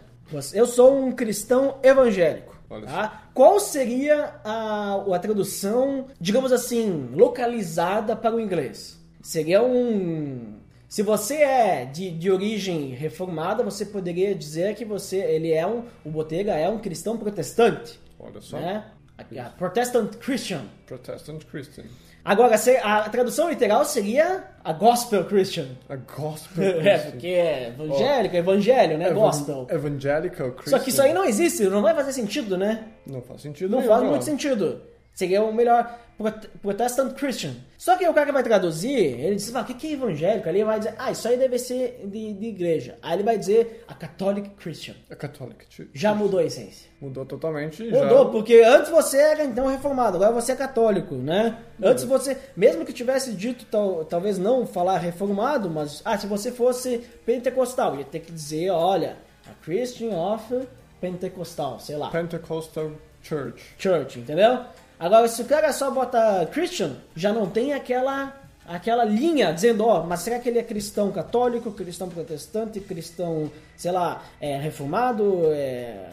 Speaker 2: Eu sou um cristão evangélico.
Speaker 3: Olha
Speaker 2: Tá? Qual seria a, a tradução, digamos assim, localizada para o inglês? Seria um. Se você é de, de origem reformada, você poderia dizer que você, ele é um, o Botega é um cristão protestante,
Speaker 3: Olha só.
Speaker 2: né? Protestant Christian.
Speaker 3: Protestant Christian.
Speaker 2: Agora, a tradução literal seria a Gospel Christian.
Speaker 3: A gospel
Speaker 2: É,
Speaker 3: Christian.
Speaker 2: porque é evangélico, evangelho, né?
Speaker 3: Evan-
Speaker 2: Gospel.
Speaker 3: Evangelical Christian.
Speaker 2: Só que isso aí não existe, não vai fazer sentido, né?
Speaker 3: Não faz sentido
Speaker 2: Não
Speaker 3: nenhum,
Speaker 2: faz
Speaker 3: não.
Speaker 2: muito sentido. Seria o melhor Protestant Christian. Só que o cara que vai traduzir, ele diz, ah, o que é evangélico? Ele vai dizer, ah, isso aí deve ser de, de igreja. Aí ele vai dizer a Catholic Christian.
Speaker 3: A Catholic.
Speaker 2: Já mudou a essência.
Speaker 3: Mudou totalmente.
Speaker 2: Mudou,
Speaker 3: já...
Speaker 2: porque antes você era então reformado, agora você é católico, né? Antes você, mesmo que tivesse dito tal, talvez não falar reformado, mas ah, se você fosse pentecostal, ia ter que dizer, olha, a Christian of Pentecostal, sei lá.
Speaker 3: Pentecostal Church.
Speaker 2: church, entendeu? Agora, se o cara só bota Christian, já não tem aquela aquela linha dizendo, ó, mas será que ele é cristão católico, cristão protestante, cristão, sei lá, é, reformado, é,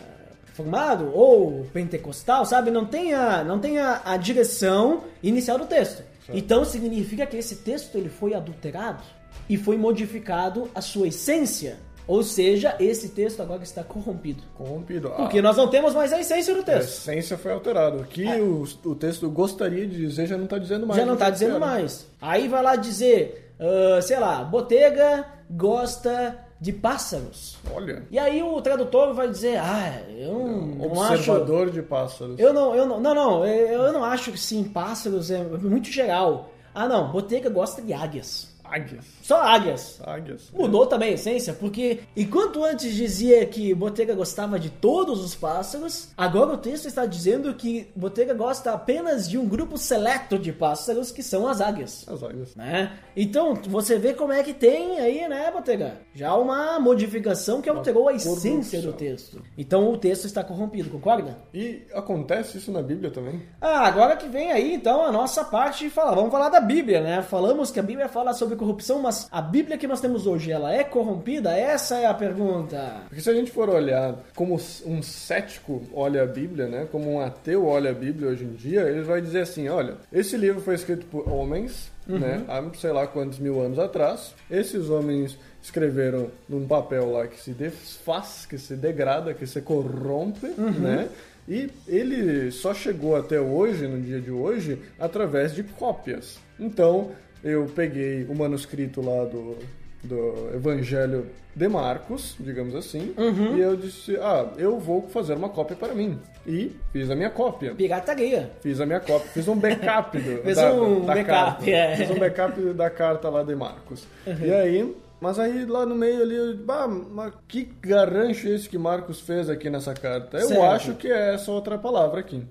Speaker 2: reformado ou pentecostal, sabe? Não tem a, não tem a, a direção inicial do texto. Então significa que esse texto ele foi adulterado e foi modificado a sua essência. Ou seja, esse texto agora está corrompido.
Speaker 3: Corrompido.
Speaker 2: Porque
Speaker 3: Ah,
Speaker 2: nós não temos mais a essência do
Speaker 3: a
Speaker 2: texto.
Speaker 3: essência foi alterada. O que o, o texto gostaria de dizer já não está dizendo mais.
Speaker 2: Já não tá
Speaker 3: que
Speaker 2: dizendo
Speaker 3: era.
Speaker 2: mais. Aí vai lá dizer, ah, sei lá, Botega gosta de pássaros.
Speaker 3: Olha,
Speaker 2: E aí o tradutor vai dizer, ah, eu não, não acho...
Speaker 3: observador de pássaros.
Speaker 2: Eu não, eu não, não, não, eu não acho que sim, pássaros é muito geral. Ah não, Botega gosta de águias.
Speaker 3: Águias.
Speaker 2: Só águias.
Speaker 3: Águias.
Speaker 2: Mudou também a essência, porque enquanto antes dizia que Botega gostava de todos os pássaros, agora o texto está dizendo que Botega gosta apenas de um grupo seleto de pássaros, que são as águias.
Speaker 3: As águias.
Speaker 2: Né? Então, você vê como é que tem aí, né, Botega? Já uma modificação que alterou a essência do texto. Então o texto está corrompido, concorda?
Speaker 3: E acontece isso na Bíblia também?
Speaker 2: Ah, agora que vem aí então a nossa parte de falar. Vamos falar da Bíblia, né? Falamos que a Bíblia fala sobre corrupção, mas a Bíblia que nós temos hoje, ela é corrompida? Essa é a pergunta.
Speaker 3: Porque se a gente for olhar como um cético olha a Bíblia, né? Como um ateu olha a Bíblia hoje em dia, ele vai dizer assim, olha, esse livro foi escrito por homens, né? Há sei lá quantos mil anos atrás. Esses homens escreveram num papel lá que se desfaz, que se degrada, que se corrompe, né? E ele só chegou até hoje, no dia de hoje, através de cópias. Então, eu peguei o manuscrito lá do, do Evangelho de Marcos, digamos assim, e eu disse, ah, eu vou fazer uma cópia para mim. E fiz a minha cópia.
Speaker 2: Pirataria.
Speaker 3: Fiz a minha cópia, fiz um backup do,
Speaker 2: Fez
Speaker 3: da,
Speaker 2: um
Speaker 3: da
Speaker 2: backup,
Speaker 3: carta.
Speaker 2: é.
Speaker 3: Fiz um backup da carta lá de Marcos. E aí, mas aí lá no meio ali, eu, bah, mas que garrancho esse que Marcos fez aqui nessa carta? Eu
Speaker 2: Certo.
Speaker 3: acho que é essa outra palavra aqui.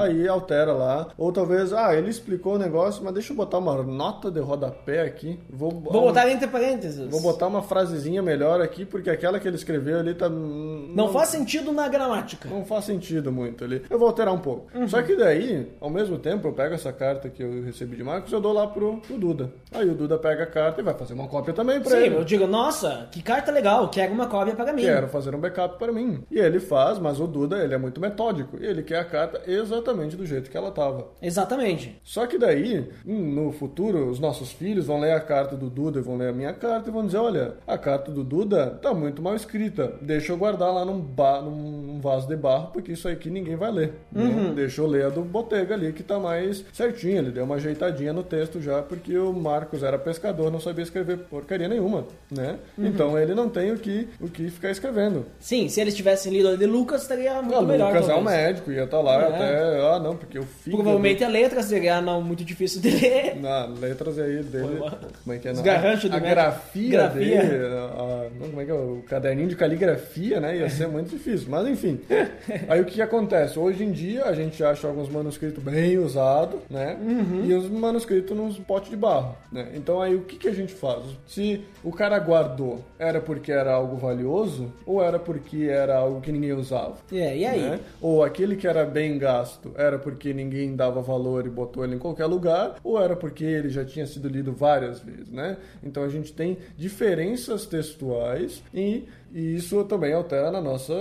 Speaker 3: Aí altera lá. Ou talvez, ah, ele explicou o negócio, mas deixa eu botar uma nota de rodapé aqui. Vou,
Speaker 2: Vou botar entre parênteses.
Speaker 3: Vou botar uma frasezinha melhor aqui, porque aquela que ele escreveu ali tá.
Speaker 2: Não faz sentido na gramática.
Speaker 3: Não faz sentido muito ali. Eu vou alterar um pouco. Só que daí, ao mesmo tempo, eu pego essa carta que eu recebi de Marcos e eu dou lá pro, pro Duda. Aí o Duda pega a carta e vai fazer uma cópia também pra
Speaker 2: Sim,
Speaker 3: ele.
Speaker 2: Eu digo, nossa, que carta legal, quero uma cópia para mim.
Speaker 3: Quero fazer um backup para mim. E ele faz, mas o Duda, ele é muito metódico. E ele quer a carta exatamente do jeito que ela tava.
Speaker 2: Exatamente.
Speaker 3: Só que daí, hum, no futuro, os nossos filhos vão ler a carta do Duda e vão ler a minha carta e vão dizer, olha, a carta do Duda tá muito mal escrita. Deixa eu guardar lá num, ba num vaso de barro, porque isso aqui ninguém vai ler. né? Deixa eu ler a do Botega ali, que tá mais certinha. Ele deu uma ajeitadinha no texto já, porque o Marcos era pescador, não sabia escrever porcaria nenhuma, né? Então ele não tem o que, o que ficar escrevendo.
Speaker 2: Sim, se eles tivessem lido a de Lucas, estaria muito
Speaker 3: Ah,
Speaker 2: melhor.
Speaker 3: Lucas é um
Speaker 2: talvez.
Speaker 3: médico, ia estar lá
Speaker 2: É.
Speaker 3: até, ah não, porque o filho...
Speaker 2: Provavelmente a letra seria não muito difícil de ler.
Speaker 3: Na letras aí dele. Como é que é?
Speaker 2: Os garranchos do
Speaker 3: A
Speaker 2: médico.
Speaker 3: grafia,
Speaker 2: Grafia.
Speaker 3: dele. a- a- não, como é que é? O caderninho de caligrafia, né? Ia ser muito difícil. Mas enfim. Aí o que acontece? Hoje em dia a gente acha alguns manuscritos bem usados, né?
Speaker 2: Uhum.
Speaker 3: E os manuscritos nos potes de barro, né? Então aí o que, que a gente faz? Se o cara guardou, era porque era algo valioso ou era porque era algo que ninguém usava?
Speaker 2: É, e aí?
Speaker 3: né? Ou aquele que era bem gasto era porque ninguém dava valor e botou ele em qualquer lugar, ou era porque ele já tinha sido lido várias vezes, né? Então a gente tem diferenças textuais e, e isso também altera na nossa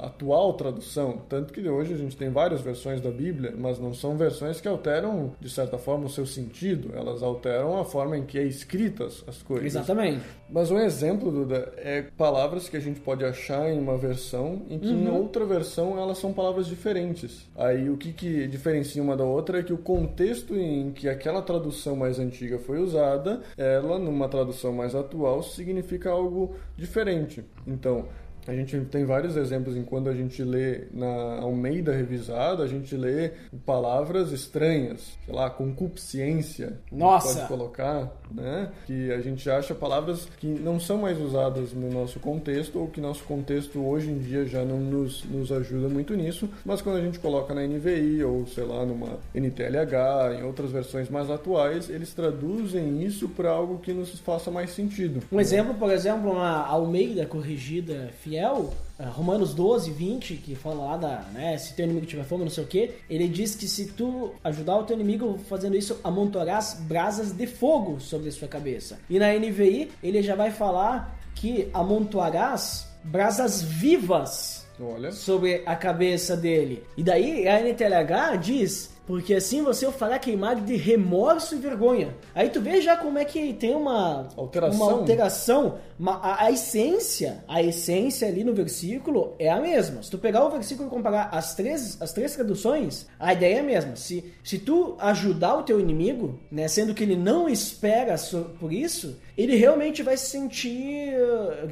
Speaker 3: atual tradução, tanto que hoje a gente tem várias versões da Bíblia, mas não são versões que alteram de certa forma o seu sentido, elas alteram a forma em que é escritas as coisas.
Speaker 2: Exatamente.
Speaker 3: Mas um exemplo, Duda, é palavras que a gente pode achar em uma versão em que em outra versão elas são palavras diferentes. Aí o que, que diferencia uma da outra é que o contexto em que aquela tradução mais antiga foi usada, ela, numa tradução mais atual, significa algo diferente. Então, a gente tem vários exemplos em quando a gente lê na Almeida revisada, a gente lê palavras estranhas, sei lá, concupiscência.
Speaker 2: Nossa!
Speaker 3: Pode colocar, né? Que a gente acha palavras que não são mais usadas no nosso contexto ou que nosso contexto hoje em dia já não nos, nos ajuda muito nisso, mas quando a gente coloca na NVI ou sei lá numa NTLH, em outras versões mais atuais, eles traduzem isso para algo que nos faça mais sentido.
Speaker 2: Um exemplo, por exemplo, na Almeida Corrigida Fiel, eh, Romanos 12, 20, que fala lá da, né, se teu inimigo tiver fome, não sei o que, ele diz que se tu ajudar o teu inimigo fazendo isso, amontoarás brasas de fogo sobre a sua cabeça. E na NVI, ele já vai falar que amontoarás brasas vivas
Speaker 3: Olha,
Speaker 2: sobre a cabeça dele. E daí a NTLH diz porque assim você o fará queimar de remorso e vergonha. Aí tu vê já como é que tem uma
Speaker 3: Alteração.
Speaker 2: uma alteração, uma- a, a essência, a essência ali no versículo é a mesma. Se tu pegar o versículo e comparar as três, as três traduções, a ideia é a mesma. Se, se tu ajudar o teu inimigo, né, sendo que ele não espera por isso, ele realmente vai se sentir,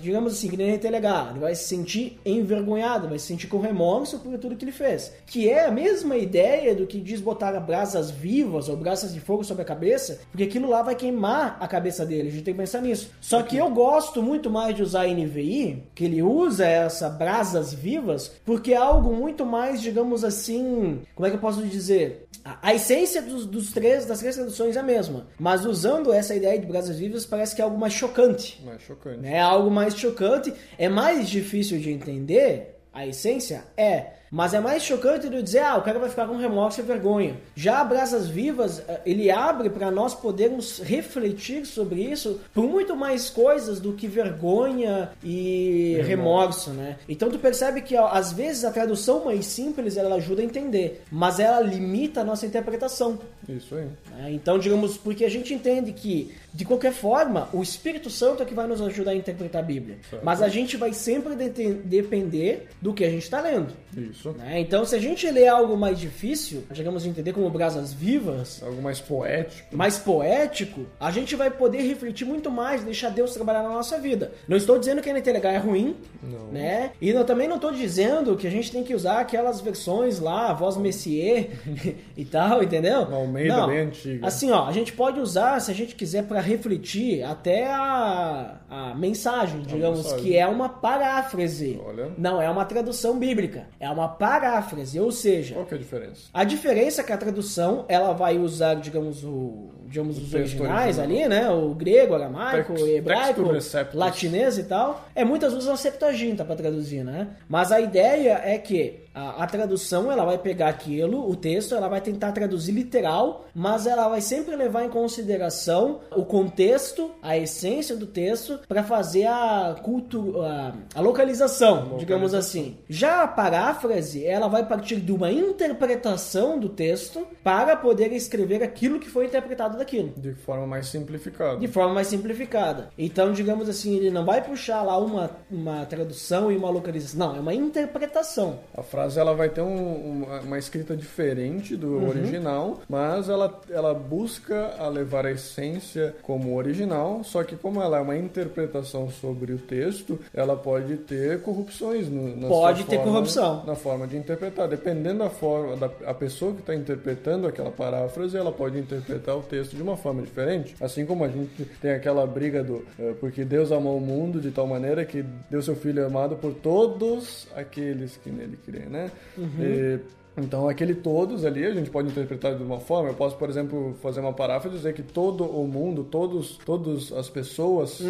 Speaker 2: digamos assim, que nem RTLH, ele vai se sentir envergonhado, vai se sentir com remorso por tudo que ele fez. Que é a mesma ideia do que diz botar brasas vivas ou brasas de fogo sobre a cabeça, porque aquilo lá vai queimar a cabeça dele. A gente tem que pensar nisso. Só que eu gosto muito mais de usar NVI, que ele usa essa brasas vivas, porque é algo muito mais, digamos assim, como é que eu posso dizer? A, a essência dos, dos três, das três traduções é a mesma, mas usando essa ideia de brasas vivas parece que é algo mais chocante.
Speaker 3: Mais chocante.
Speaker 2: É algo mais chocante, é mais difícil de entender, a essência é, mas é mais chocante de dizer, ah, o cara vai ficar com remorso e vergonha. Já Brasas Vivas, eh, ele abre para nós podermos refletir sobre isso por muito mais coisas do que vergonha e remorso, né? Então tu percebe que ó, às vezes a tradução mais simples ela ajuda a entender, mas ela limita a nossa interpretação.
Speaker 3: Isso aí.
Speaker 2: né? Então, digamos, porque a gente entende que, de qualquer forma, o Espírito Santo é que vai nos ajudar a interpretar a Bíblia.
Speaker 3: Certo.
Speaker 2: Mas a gente vai sempre de- depender do que a gente está lendo.
Speaker 3: Isso.
Speaker 2: Né? Então, se a gente lê algo mais difícil, digamos, de entender como brasas vivas,
Speaker 3: Algo mais poético.
Speaker 2: mais poético, a gente vai poder refletir muito mais, deixar Deus trabalhar na nossa vida. Não estou dizendo que a NTLH é ruim,
Speaker 3: Não.
Speaker 2: né? E eu também não estou dizendo que a gente tem que usar aquelas versões lá, a voz Messier e tal, entendeu?
Speaker 3: Uma Almeida
Speaker 2: Não.
Speaker 3: bem antiga.
Speaker 2: Assim, ó, a gente pode usar, se a gente quiser, para refletir até a, a mensagem, digamos,
Speaker 3: mensagem.
Speaker 2: que é uma paráfrase.
Speaker 3: Olha.
Speaker 2: Não é uma tradução bíblica, é uma paráfrase, ou seja,
Speaker 3: Qual que é a diferença?
Speaker 2: a diferença é que a tradução, ela vai usar, digamos, o, digamos, os originais ali, né? O grego, aramaico,
Speaker 3: Text-
Speaker 2: hebraico, latinês e tal. É, muitas usam a Septuaginta para traduzir, né? Mas a ideia é que a, a tradução, ela vai pegar aquilo, o texto, ela vai tentar traduzir literal, mas ela vai sempre levar em consideração o contexto, a essência do texto, para fazer a cultura, a, a localização, digamos assim. Já a paráfrase, ela vai partir de uma interpretação do texto para poder escrever aquilo que foi interpretado daquilo.
Speaker 3: De forma mais simplificada.
Speaker 2: De forma mais simplificada. Então, digamos assim, ele não vai puxar lá uma, uma tradução e uma localização. Não, é uma interpretação.
Speaker 3: A frase ela vai ter um- uma, uma escrita diferente do original, mas ela, ela busca a levar a essência como original, só que como ela é uma interpretação sobre o texto, ela pode ter corrupções no, na
Speaker 2: Pode ter
Speaker 3: forma-
Speaker 2: corrupção.
Speaker 3: na forma de interpretar. Dependendo da forma da a pessoa que está interpretando aquela paráfrase, ela pode interpretar o texto de uma forma diferente. Assim como a gente tem aquela briga do eh, porque Deus amou o mundo de tal maneira que deu seu filho amado por todos aqueles que nele creem, né? E, então, aquele todos ali a gente pode interpretar de uma forma. Eu posso, por exemplo, fazer uma paráfrase e dizer que todo o mundo, todos, todas as pessoas,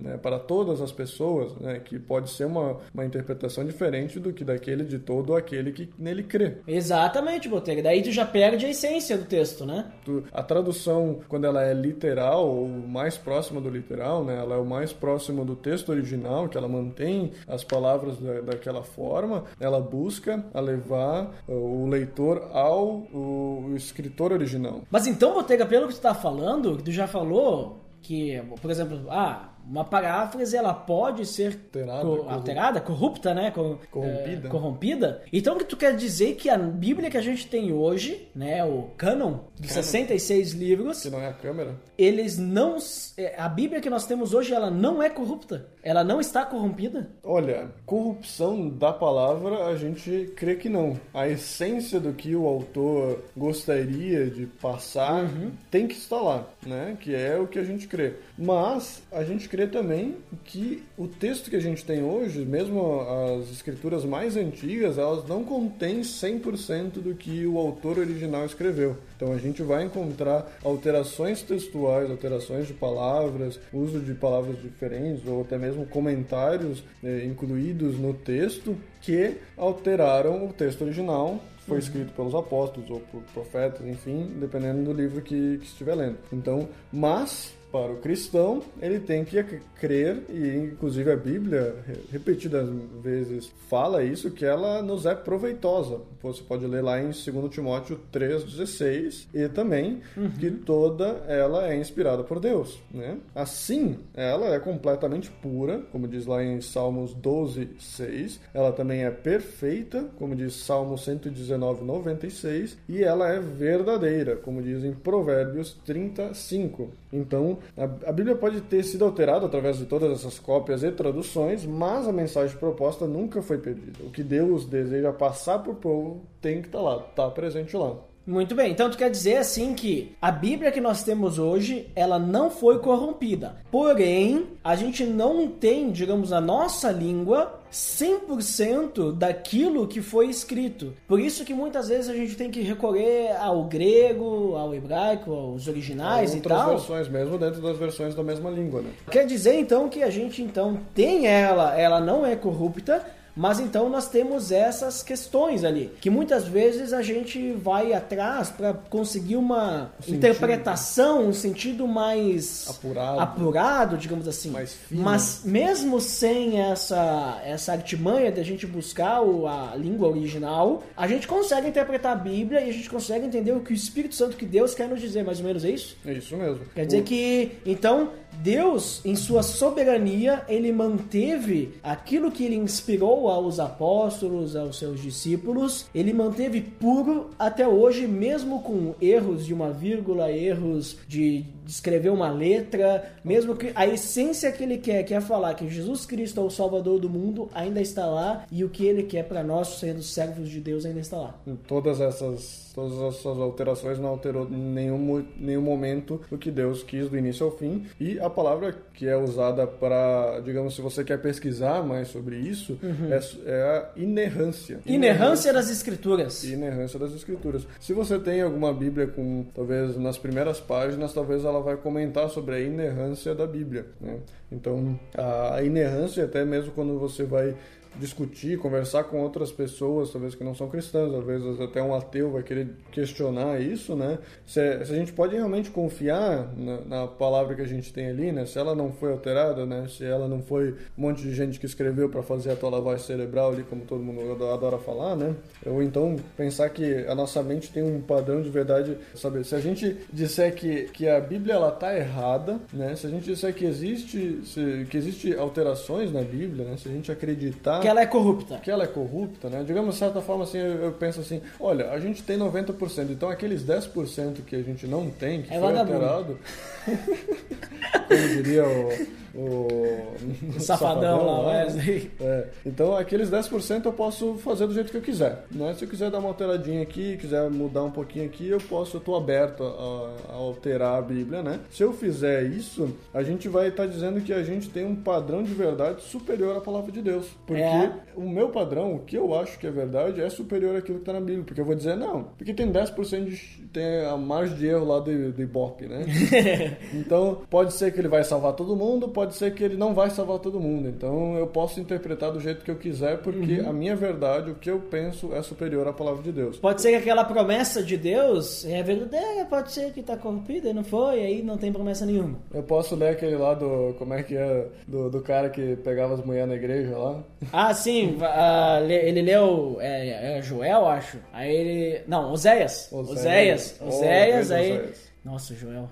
Speaker 3: né, para todas as pessoas, né, que pode ser uma, uma interpretação diferente do que daquele de todo aquele que nele crê.
Speaker 2: Exatamente, Botega. Daí tu já perde a essência do texto, né?
Speaker 3: A tradução, quando ela é literal ou mais próxima do literal, né, ela é o mais próximo do texto original, que ela mantém as palavras da, daquela forma, ela busca a levar uh, o leitor ao o, escritor original.
Speaker 2: Mas então, Botega, pelo que tu tá falando, que tu já falou que, por exemplo, ah, uma paráfrase ela pode ser
Speaker 3: Alterada,
Speaker 2: co- alterada, corrupta, né? Co-
Speaker 3: Corrompida.
Speaker 2: é, corrompida. Então, o que tu quer dizer que a Bíblia que a gente tem hoje, né, o canon, de 66 livros,
Speaker 3: Que não é a câmera.
Speaker 2: eles não. é, A Bíblia que nós temos hoje, ela não é corrupta. Ela não está corrompida.
Speaker 3: Olha, corrupção da palavra a gente crê que não. A essência do que o autor gostaria de passar tem que estar lá, né? Que é o que a gente crê. Mas a gente crê também que o texto que a gente tem hoje, mesmo as escrituras mais antigas, elas não contêm 100% do que o autor original escreveu. Então a gente vai encontrar alterações textuais, alterações de palavras, uso de palavras diferentes ou até mesmo comentários eh, incluídos no texto que alteraram o texto original. Foi escrito pelos apóstolos ou por profetas, enfim, dependendo do livro que, que estiver lendo. Então, mas para o cristão, ele tem que crer, e inclusive a Bíblia, repetidas vezes, fala isso, que ela nos é proveitosa. Você pode ler lá em 2 Timóteo 3,16, e também uhum. que toda ela é inspirada por Deus. Né? Assim, ela é completamente pura, como diz lá em Salmos 12, 6. Ela também é perfeita, como diz Salmo 119, 96. E ela é verdadeira, como diz em Provérbios 35. Então, a, a Bíblia pode ter sido alterada através de todas essas cópias e traduções, mas a mensagem proposta nunca foi perdida. O que Deus deseja passar para o povo tem que estar tá lá, está presente lá.
Speaker 2: Muito bem, então tu quer dizer assim que a Bíblia que nós temos hoje, ela não foi corrompida. Porém, a gente não tem, digamos, na nossa língua 100% daquilo que foi escrito. Por isso que muitas vezes a gente tem que recorrer ao grego, ao hebraico, aos originais e tal.
Speaker 3: Outras versões mesmo dentro das versões da mesma língua, né?
Speaker 2: Quer dizer então que a gente então tem ela, ela não é corrupta, mas então nós temos essas questões ali, que muitas vezes a gente vai atrás para conseguir uma sentido. interpretação, um sentido mais
Speaker 3: apurado,
Speaker 2: apurado digamos assim.
Speaker 3: Mais fino.
Speaker 2: Mas mesmo sem essa, essa artimanha de a gente buscar o, a língua original, a gente consegue interpretar a Bíblia e a gente consegue entender o que o Espírito Santo que Deus quer nos dizer, mais ou menos é isso?
Speaker 3: É isso mesmo.
Speaker 2: Quer dizer o... que, então, Deus, em sua soberania, ele manteve aquilo que ele inspirou aos apóstolos, aos seus discípulos, ele manteve puro até hoje, mesmo com erros de uma vírgula, erros de escrever uma letra, mesmo que a essência que ele quer, que é falar que Jesus Cristo é o Salvador do mundo, ainda está lá e o que ele quer para nós, sendo servos de Deus, ainda está lá.
Speaker 3: Em todas essas todas essas alterações não alterou nenhum, nenhum momento o que Deus quis do início ao fim. E a palavra que é usada para, digamos, se você quer pesquisar mais sobre isso, uhum. é, é, a inerrância.
Speaker 2: inerrância. Inerrância das escrituras.
Speaker 3: Inerrância das escrituras. Se você tem alguma Bíblia com, talvez, nas primeiras páginas, talvez ela vai comentar sobre a inerrância da Bíblia. Né? Então, a inerrância, até mesmo quando você vai discutir, conversar com outras pessoas, talvez que não são cristãs, às vezes até um ateu vai querer questionar isso, né? Se, se a gente pode realmente confiar na, na, palavra que a gente tem ali, né? Se ela não foi alterada, né? Se ela não foi um monte de gente que escreveu para fazer a tua lavagem cerebral ali, como todo mundo adora falar, né? Ou então pensar que a nossa mente tem um padrão de verdade, sabe? Se a gente disser que, que a Bíblia ela tá errada, né? Se a gente disser que existe se, que existe alterações na Bíblia, né? Se a gente acreditar
Speaker 2: que ela é corrupta.
Speaker 3: Que ela é corrupta, né? Digamos, de certa forma, assim, eu, eu penso assim, olha, a gente tem 90%, então aqueles 10% que a gente não tem, que é foi vagabundo. alterado, como diria o o,
Speaker 2: o safadão, lá, Wesley.
Speaker 3: É. Então, aqueles 10% eu posso fazer do jeito que eu quiser. Né? Se eu quiser dar uma alteradinha aqui, quiser mudar um pouquinho aqui, eu posso, eu tô aberto a, a alterar a Bíblia, né? Se eu fizer isso, a gente vai estar tá dizendo que a gente tem um padrão de verdade superior à palavra de Deus. Porque é. O meu padrão, o que eu acho que é verdade, é superior àquilo que está na Bíblia. Porque eu vou dizer, não, porque tem 10% de. tem a margem de erro lá do, do Ibope, né? então, pode ser que ele vai salvar todo mundo, pode pode ser que ele não vai salvar todo mundo. Então eu posso interpretar do jeito que eu quiser, porque uhum. a minha verdade, o que eu penso, é superior à palavra de Deus.
Speaker 2: Pode ser que aquela promessa de Deus é verdadeira, pode ser que está corrompida e não foi, aí não tem promessa nenhuma.
Speaker 3: Eu posso ler aquele lá do. Como é que é? Do, do cara que pegava as mulheres na igreja lá.
Speaker 2: Ah, sim. uh, ele leu. É, é, Joel, acho. Aí ele. Não, Oséias. Oséias. Oséias. Oh, aí. Oséias. Nossa, Joel.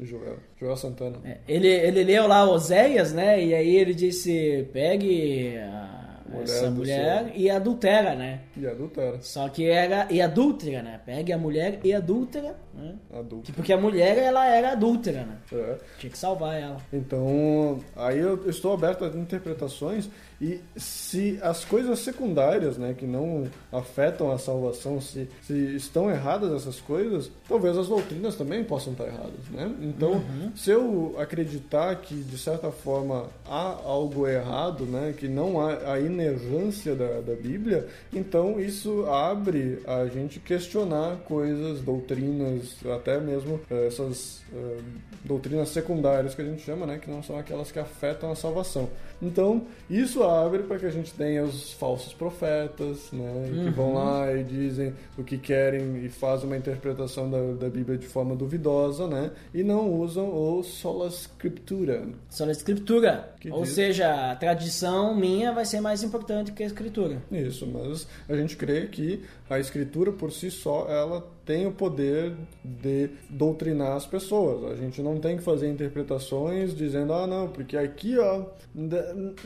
Speaker 3: Joel, Joel Santana.
Speaker 2: É, ele, ele leu lá Oséias, né? E aí ele disse: pegue a, mulher essa mulher e adultera, né?
Speaker 3: E adultera.
Speaker 2: Só que era. E adúltera, né? Pegue a mulher e adúltera. Né? Adúltera. Porque a mulher, ela era adúltera, né? É. Tinha que salvar ela.
Speaker 3: Então, aí eu estou aberto a interpretações. E se as coisas secundárias, né, que não afetam a salvação, se, se estão erradas essas coisas, talvez as doutrinas também possam estar erradas, né? Então, uhum. se eu acreditar que de certa forma há algo errado, né, que não há, aí inerrância da, da Bíblia, então isso abre a gente questionar coisas, doutrinas, até mesmo eh, essas eh, doutrinas secundárias que a gente chama, né, que não são aquelas que afetam a salvação. Então, isso abre para que a gente tenha os falsos profetas, né, que vão lá e dizem o que querem e fazem uma interpretação da, da Bíblia de forma duvidosa, né, e não usam o sola scriptura.
Speaker 2: Só na escritura.
Speaker 3: Que
Speaker 2: Ou
Speaker 3: diz-
Speaker 2: seja, a tradição minha vai ser mais importante que a escritura.
Speaker 3: Isso, mas a gente crê que a escritura por si só ela tem o poder de doutrinar as pessoas. A gente não tem que fazer interpretações dizendo, ah, não, porque aqui, ó,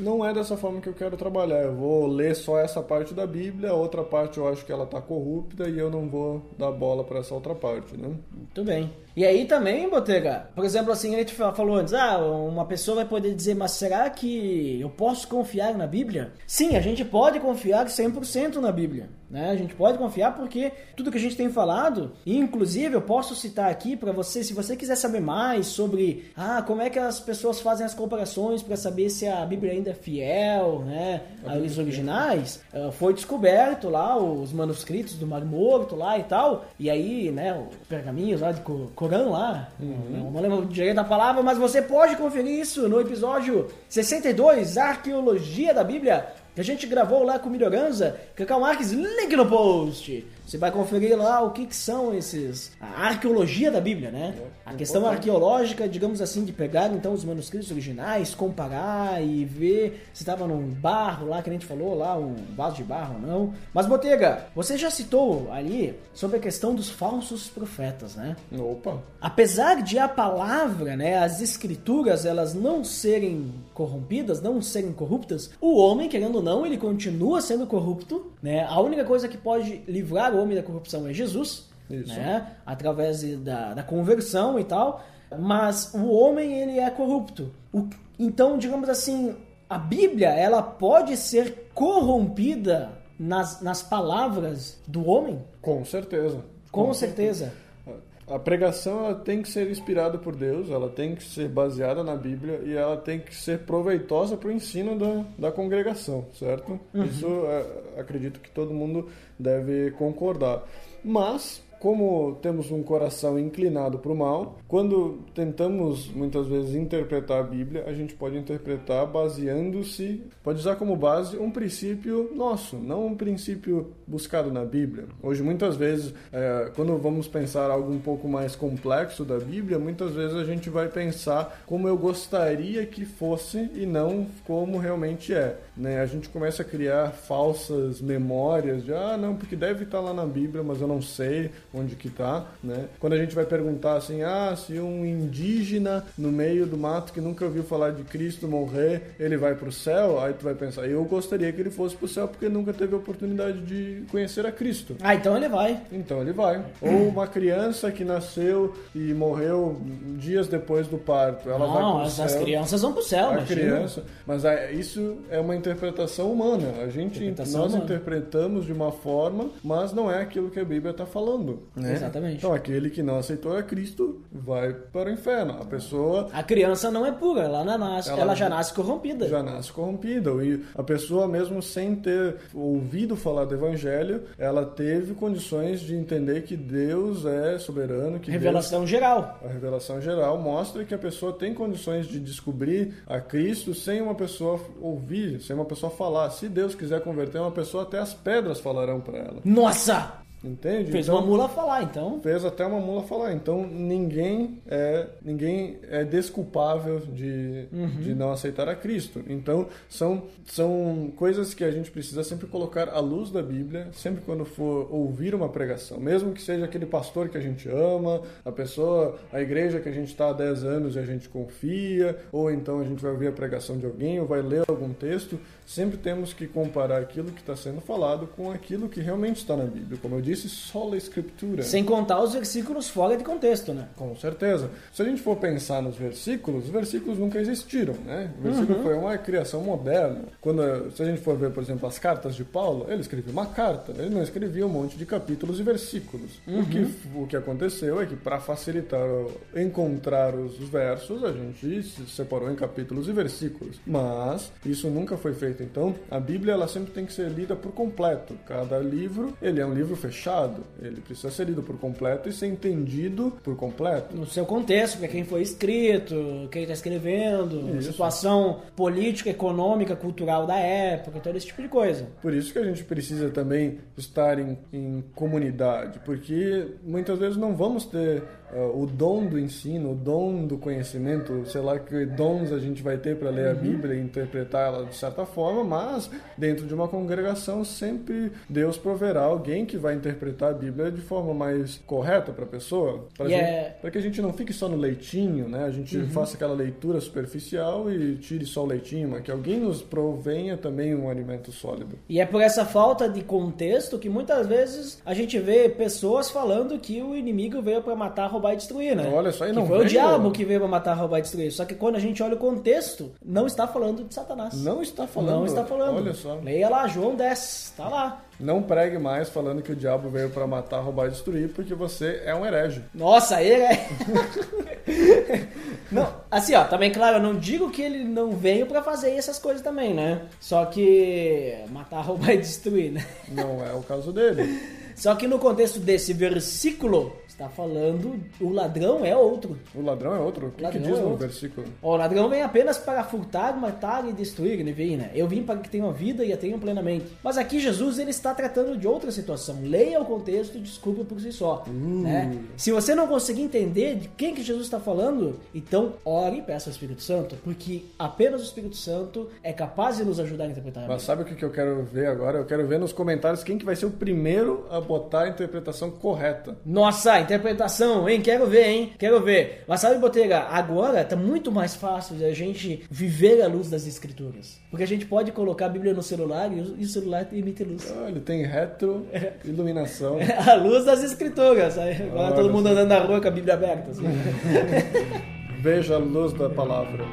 Speaker 3: não é dessa forma que eu quero trabalhar. Eu vou ler só essa parte da Bíblia, a outra parte eu acho que ela tá corrupta e eu não vou dar bola para essa outra parte, né?
Speaker 2: Muito bem. E aí também, Botega, por exemplo, assim, a gente fa- falou antes, ah, uma pessoa vai poder dizer, mas será que eu posso confiar na Bíblia? Sim, a gente pode confiar 100% na Bíblia. Né? A gente pode confiar porque tudo que a gente tem falado, e inclusive eu posso citar aqui para você, se você quiser saber mais sobre ah, como é que as pessoas fazem as comparações para saber se a Bíblia ainda é fiel né, aos originais, ah, foi descoberto lá os manuscritos do Mar Morto lá e tal, e aí, né, os pergaminhos lá de Corão lá, eu não lembro direito da palavra, mas você pode conferir isso no episódio 62, Arqueologia da Bíblia, que a gente gravou lá com o Melhoranza, Cacau Marques, link no post. Você vai conferir lá o que, que são esses. A arqueologia da Bíblia, né? A questão
Speaker 3: importante.
Speaker 2: arqueológica, digamos assim, de pegar então os manuscritos originais, comparar e ver se estava num barro lá que a gente falou, lá, um vaso de barro ou não. Mas, Botega, você já citou ali sobre a questão dos falsos profetas, né?
Speaker 3: Opa!
Speaker 2: Apesar de a palavra, né, as escrituras, elas não serem corrompidas, não serem corruptas, o homem, querendo ou não, ele continua sendo corrupto, né? A única coisa que pode livrar o homem da corrupção é Jesus,
Speaker 3: Isso.
Speaker 2: né? Através da, da conversão e tal. Mas o homem, ele é corrupto. O- então, digamos assim, a Bíblia, ela pode ser corrompida nas, nas palavras do homem?
Speaker 3: Com certeza.
Speaker 2: Com certeza.
Speaker 3: A pregação ela tem que ser inspirada por Deus, ela tem que ser baseada na Bíblia e ela tem que ser proveitosa para o ensino da, da congregação, certo? Isso é, acredito que todo mundo deve concordar. Mas, como temos um coração inclinado para o mal, quando tentamos muitas vezes interpretar a Bíblia, a gente pode interpretar baseando-se, pode usar como base um princípio nosso, não um princípio buscado na Bíblia. Hoje, muitas vezes, é, quando vamos pensar algo um pouco mais complexo da Bíblia, muitas vezes a gente vai pensar como eu gostaria que fosse e não como realmente é. Né? A gente começa a criar falsas memórias de, ah, não, porque deve estar lá na Bíblia, mas eu não sei onde que tá, né? Quando a gente vai perguntar assim, ah, se um indígena no meio do mato que nunca ouviu falar de Cristo morrer, ele vai pro céu, aí tu vai pensar, eu gostaria que ele fosse pro céu porque nunca teve a oportunidade de conhecer a Cristo.
Speaker 2: Ah, então ele vai.
Speaker 3: Então ele vai. Ou uma criança que nasceu e morreu dias depois do parto, ela vai
Speaker 2: não,
Speaker 3: pro
Speaker 2: as,
Speaker 3: céu.
Speaker 2: as crianças vão pro céu,
Speaker 3: A
Speaker 2: imagina.
Speaker 3: criança, mas é, isso é uma interpretação humana. A gente,
Speaker 2: Interpretação
Speaker 3: nós
Speaker 2: humana.
Speaker 3: interpretamos de uma forma, mas não é aquilo que a Bíblia está falando. Né?
Speaker 2: Exatamente.
Speaker 3: Então aquele que não aceitou a Cristo vai para o inferno. A pessoa
Speaker 2: A criança não é pura, ela, não nasce, ela,
Speaker 3: Ela
Speaker 2: já nasce corrompida.
Speaker 3: já nasce corrompida. E a pessoa, mesmo sem ter ouvido falar do Evangelho, ela teve condições de entender que Deus é soberano, que Deus
Speaker 2: Revelação geral.
Speaker 3: A revelação geral mostra que a pessoa tem condições de descobrir a Cristo sem uma pessoa ouvir, sem uma pessoa falar. Se Deus quiser converter uma pessoa, até as pedras falarão para ela.
Speaker 2: Nossa!
Speaker 3: Entende?
Speaker 2: Fez
Speaker 3: Então,
Speaker 2: uma mula falar, então.
Speaker 3: fez até uma mula falar. Então ninguém é ninguém é desculpável de, de não aceitar a Cristo. Então são, são coisas que a gente precisa sempre colocar à luz da Bíblia, sempre quando for ouvir uma pregação. Mesmo que seja aquele pastor que a gente ama, a pessoa, a igreja que a gente está há 10 anos e a gente confia, ou então a gente vai ouvir a pregação de alguém ou vai ler algum texto, sempre temos que comparar aquilo que está sendo falado com aquilo que realmente está na Bíblia. Como eu disse, disse, sola escritura.
Speaker 2: Sem contar os versículos fora de contexto, né?
Speaker 3: Com certeza. Se a gente for pensar nos versículos, os versículos nunca existiram, né? O versículo
Speaker 2: Uhum.
Speaker 3: foi uma criação moderna. Quando, se a gente for ver, por exemplo, as cartas de Paulo, ele escrevia uma carta, ele não escrevia um monte de capítulos e versículos. O, que,
Speaker 2: Uhum.
Speaker 3: o que aconteceu é que, para facilitar encontrar os versos, a gente se separou em capítulos e versículos. Mas isso nunca foi feito. Então, a Bíblia ela sempre tem que ser lida por completo. Cada livro, ele é um livro fechado. Ele precisa ser lido por completo e ser entendido por completo.
Speaker 2: No seu contexto, para quem foi escrito, quem está escrevendo,
Speaker 3: Isso.
Speaker 2: situação política, econômica, cultural da época, todo esse tipo de coisa.
Speaker 3: Por isso que a gente precisa também estar em, em comunidade, porque muitas vezes não vamos ter ah, o dom do ensino, o dom do conhecimento, sei lá que dons a gente vai ter para ler a Bíblia e interpretar ela de certa forma, mas dentro de uma congregação sempre Deus proverá alguém que vai interpretar a Bíblia de forma mais correta para a pessoa, para
Speaker 2: E é-
Speaker 3: que a gente não fique só no leitinho, né? A gente faça aquela leitura superficial e tire só o leitinho, mas que alguém nos provenha também um alimento sólido.
Speaker 2: E é por essa falta de contexto que muitas vezes a gente vê pessoas falando que o inimigo veio para matar, roubar e destruir, né?
Speaker 3: Olha só, e
Speaker 2: que
Speaker 3: não
Speaker 2: foi o
Speaker 3: veio-
Speaker 2: diabo que veio para matar, roubar e destruir. Só que quando a gente olha o contexto, não está falando de Satanás.
Speaker 3: Não está falando.
Speaker 2: Não está falando.
Speaker 3: Olha só.
Speaker 2: Leia lá, João 10, tá lá.
Speaker 3: Não pregue mais falando que o diabo veio para matar, roubar e destruir, porque você é um herege.
Speaker 2: Nossa, ele é. não, assim, ó, também, claro, eu não digo que ele não veio pra fazer essas coisas também, né? Só que matar, roubar e destruir, né?
Speaker 3: Não é o caso dele.
Speaker 2: Só que no contexto desse versículo, está falando o ladrão é outro.
Speaker 3: O ladrão é outro. O que, que diz
Speaker 2: é
Speaker 3: no versículo?
Speaker 2: O ladrão vem apenas para furtar, matar e destruir, ele vem, né? Eu vim para que tenham vida e a tenham plenamente. Mas aqui Jesus ele está tratando de outra situação. Leia o contexto e descubra por si só, né? Se você não conseguir entender de quem que Jesus está falando, então ore e peça ao Espírito Santo, porque apenas o Espírito Santo é capaz de nos ajudar a interpretar. a
Speaker 3: Mas sabe o que que eu quero ver agora? Eu quero ver nos comentários quem que vai ser o primeiro a botar a interpretação correta.
Speaker 2: Nossa, interpretação, hein? Quero ver, hein? Quero ver. Mas sabe, Botega, agora tá muito mais fácil de a gente viver a luz das escrituras. Porque a gente pode colocar a Bíblia no celular e o celular emite luz.
Speaker 3: Ah, ele tem retro iluminação.
Speaker 2: A luz das escrituras. Agora
Speaker 3: Olha
Speaker 2: todo mundo andando na rua com a Bíblia aberta. assim.
Speaker 3: Veja a luz da palavra.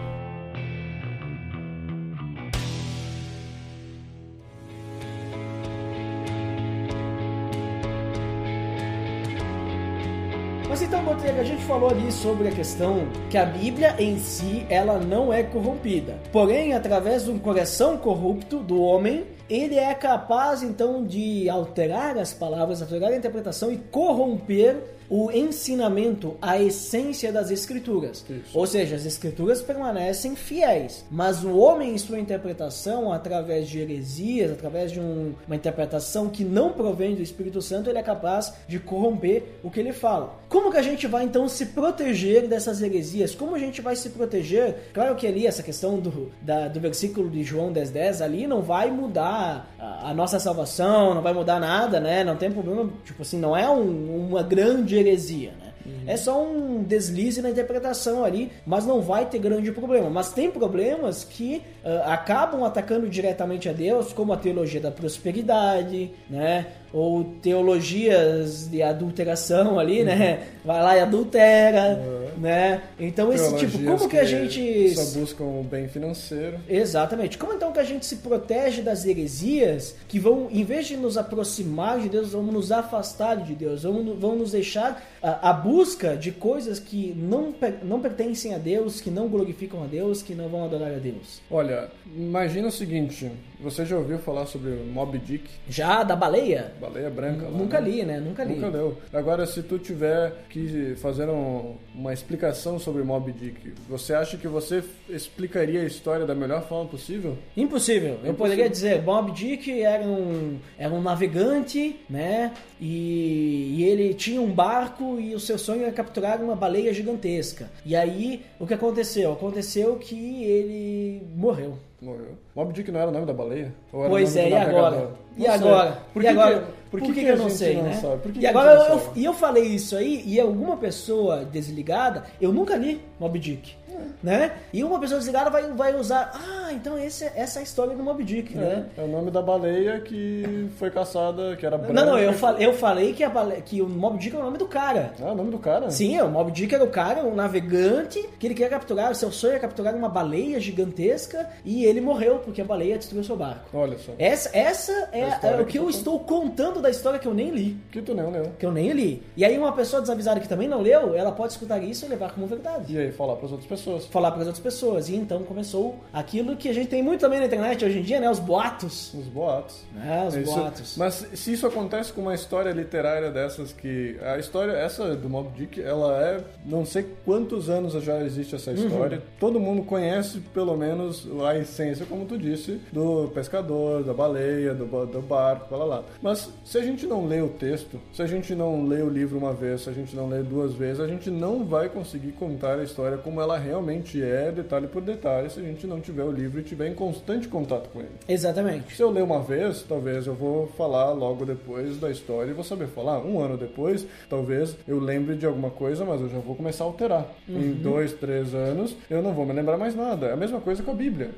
Speaker 2: Mas então, Botega, a gente falou ali sobre a questão que a Bíblia em si, ela não é corrompida. Porém, através de um coração corrupto do homem, ele é capaz então de alterar as palavras, alterar a interpretação e corromper o ensinamento, a essência das escrituras.
Speaker 3: Isso.
Speaker 2: Ou seja, as escrituras permanecem fiéis, mas o homem em sua interpretação, através de heresias, através de um- uma interpretação que não provém do Espírito Santo, ele é capaz de corromper o que ele fala. Como que a gente vai então se proteger dessas heresias? Como a gente vai se proteger? Claro que ali essa questão do, da- do versículo de João 10:10 ali não vai mudar a, a nossa salvação, não vai mudar nada, né? Não tem problema, tipo assim, não é um- uma grande heresia, né? É só um deslize na interpretação ali, mas não vai ter grande problema. Mas tem problemas que ah, acabam atacando diretamente a Deus, como a teologia da prosperidade, né? Ou teologias de adulteração ali, né? Vai lá e adultera, né? Então esse tipo,
Speaker 3: Teologias
Speaker 2: como que a gente
Speaker 3: só buscam o bem financeiro.
Speaker 2: Exatamente. Como então que a gente se protege das heresias que vão, em vez de nos aproximar de Deus, vão nos afastar de Deus, vão, vão nos deixar a, a busca de coisas que não, não pertencem a Deus, que não glorificam a Deus, que não vão adorar a Deus.
Speaker 3: Olha, imagina o seguinte: você já ouviu falar sobre o Moby Dick,
Speaker 2: Já da baleia?
Speaker 3: baleia branca? lá,
Speaker 2: Nunca
Speaker 3: né?
Speaker 2: li, né? Nunca li.
Speaker 3: Nunca leu. Agora, se tu tiver que fazer um- uma explicação sobre Moby Dick, você acha que você explicaria a história da melhor forma possível?
Speaker 2: Impossível. Eu
Speaker 3: Impossível.
Speaker 2: poderia dizer, Bob Dick era um, era um navegante, né? E, e ele tinha um barco e o seu sonho era capturar uma baleia gigantesca. E aí, o que aconteceu? Aconteceu que ele morreu.
Speaker 3: Morreu. Moby Dick não era o nome da baleia?
Speaker 2: Pois é, e agora? E agora?
Speaker 3: Por
Speaker 2: E
Speaker 3: que
Speaker 2: agora?
Speaker 3: que- Por que
Speaker 2: que,
Speaker 3: que
Speaker 2: eu não sei,
Speaker 3: não
Speaker 2: né?
Speaker 3: sabe? Por que
Speaker 2: e agora eu, e eu falei isso aí, e alguma pessoa desligada, eu nunca li Mob Dick.
Speaker 3: É.
Speaker 2: Né? E uma pessoa desligada vai, vai usar, ah, então esse, essa é a história do Mob Dick, né?
Speaker 3: É, é o nome da baleia que foi caçada, que era branca.
Speaker 2: Não, não, eu falei, eu falei que, a bale- que o Mob Dick é o nome do cara.
Speaker 3: Ah, o nome do cara?
Speaker 2: Sim, o Mob Dick era o cara, um navegante, que ele queria capturar, o seu sonho é capturar uma baleia gigantesca e ele morreu porque a baleia destruiu seu barco.
Speaker 3: Olha só.
Speaker 2: Essa, essa é, é o
Speaker 3: que
Speaker 2: que eu estou contando da história que eu nem li.
Speaker 3: Que tu não leu.
Speaker 2: Que eu nem li. E aí uma pessoa desavisada que também não leu, ela pode escutar isso e levar como verdade.
Speaker 3: E aí, falar pras outras pessoas.
Speaker 2: Falar para as outras pessoas. E então começou aquilo que a gente tem muito também na internet hoje em dia, né? Os boatos.
Speaker 3: Os boatos.
Speaker 2: Né? Os
Speaker 3: É isso.
Speaker 2: boatos.
Speaker 3: Mas se isso acontece com uma história literária dessas que a história essa do Mob Dick, ela é não sei quantos anos já existe essa história. Todo mundo conhece pelo menos a essência, como tu disse, do pescador, da baleia, do, do barco, lá lá. Mas se a gente não lê o texto, se a gente não lê o livro uma vez, se a gente não lê duas vezes, a gente não vai conseguir contar a história como ela realmente é, detalhe por detalhe, se a gente não tiver o livro e tiver em constante contato com ele.
Speaker 2: Exatamente.
Speaker 3: Se eu ler uma vez, talvez eu vou falar logo depois da história e vou saber falar. Um ano depois, talvez eu lembre de alguma coisa, mas eu já vou começar a alterar. Em dois, três anos, eu não vou me lembrar mais nada. É a mesma coisa com a Bíblia.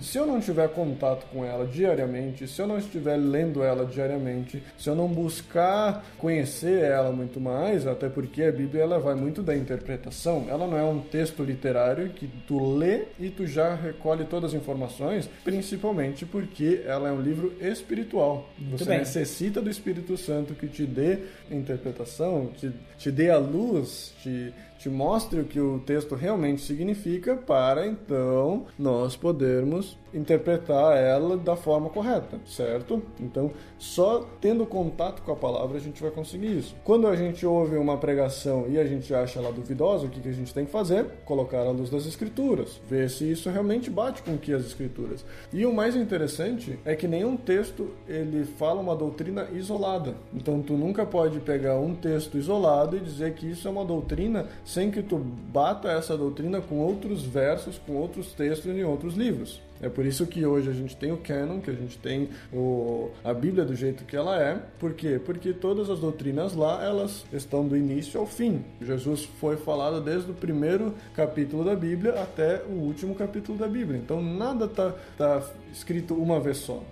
Speaker 3: Se eu não tiver contato com ela diariamente, se eu não estiver lendo ela diariamente, se eu não buscar conhecer ela muito mais, até porque a Bíblia ela vai muito da interpretação, ela não é um texto literário que tu lê e tu já recolhe todas as informações, principalmente porque ela é um livro espiritual. Você
Speaker 2: bem.
Speaker 3: necessita do Espírito Santo que te dê interpretação, te, te dê a luz, te, te mostre o que o texto realmente significa, para então nós podermos interpretar ela da forma correta, certo? Então, só tendo contato com a palavra a gente vai conseguir isso. Quando a gente ouve uma pregação e a gente acha ela duvidosa, o que, a gente tem que fazer? Colocar a luz das escrituras, ver se isso realmente bate com o que as escrituras. E o mais interessante é que nenhum texto ele fala uma doutrina isolada. Então, tu nunca pode pegar um texto isolado e dizer que isso é uma doutrina sem que tu bata essa doutrina com outros versos, com outros textos em outros livros. É por isso que hoje a gente tem o canon, que a gente tem o, a Bíblia do jeito que ela é. Por quê? Porque todas as doutrinas lá, elas estão do início ao fim. Jesus foi falado desde o primeiro capítulo da Bíblia até o último capítulo da Bíblia. Então nada tá, tá escrito uma vez só.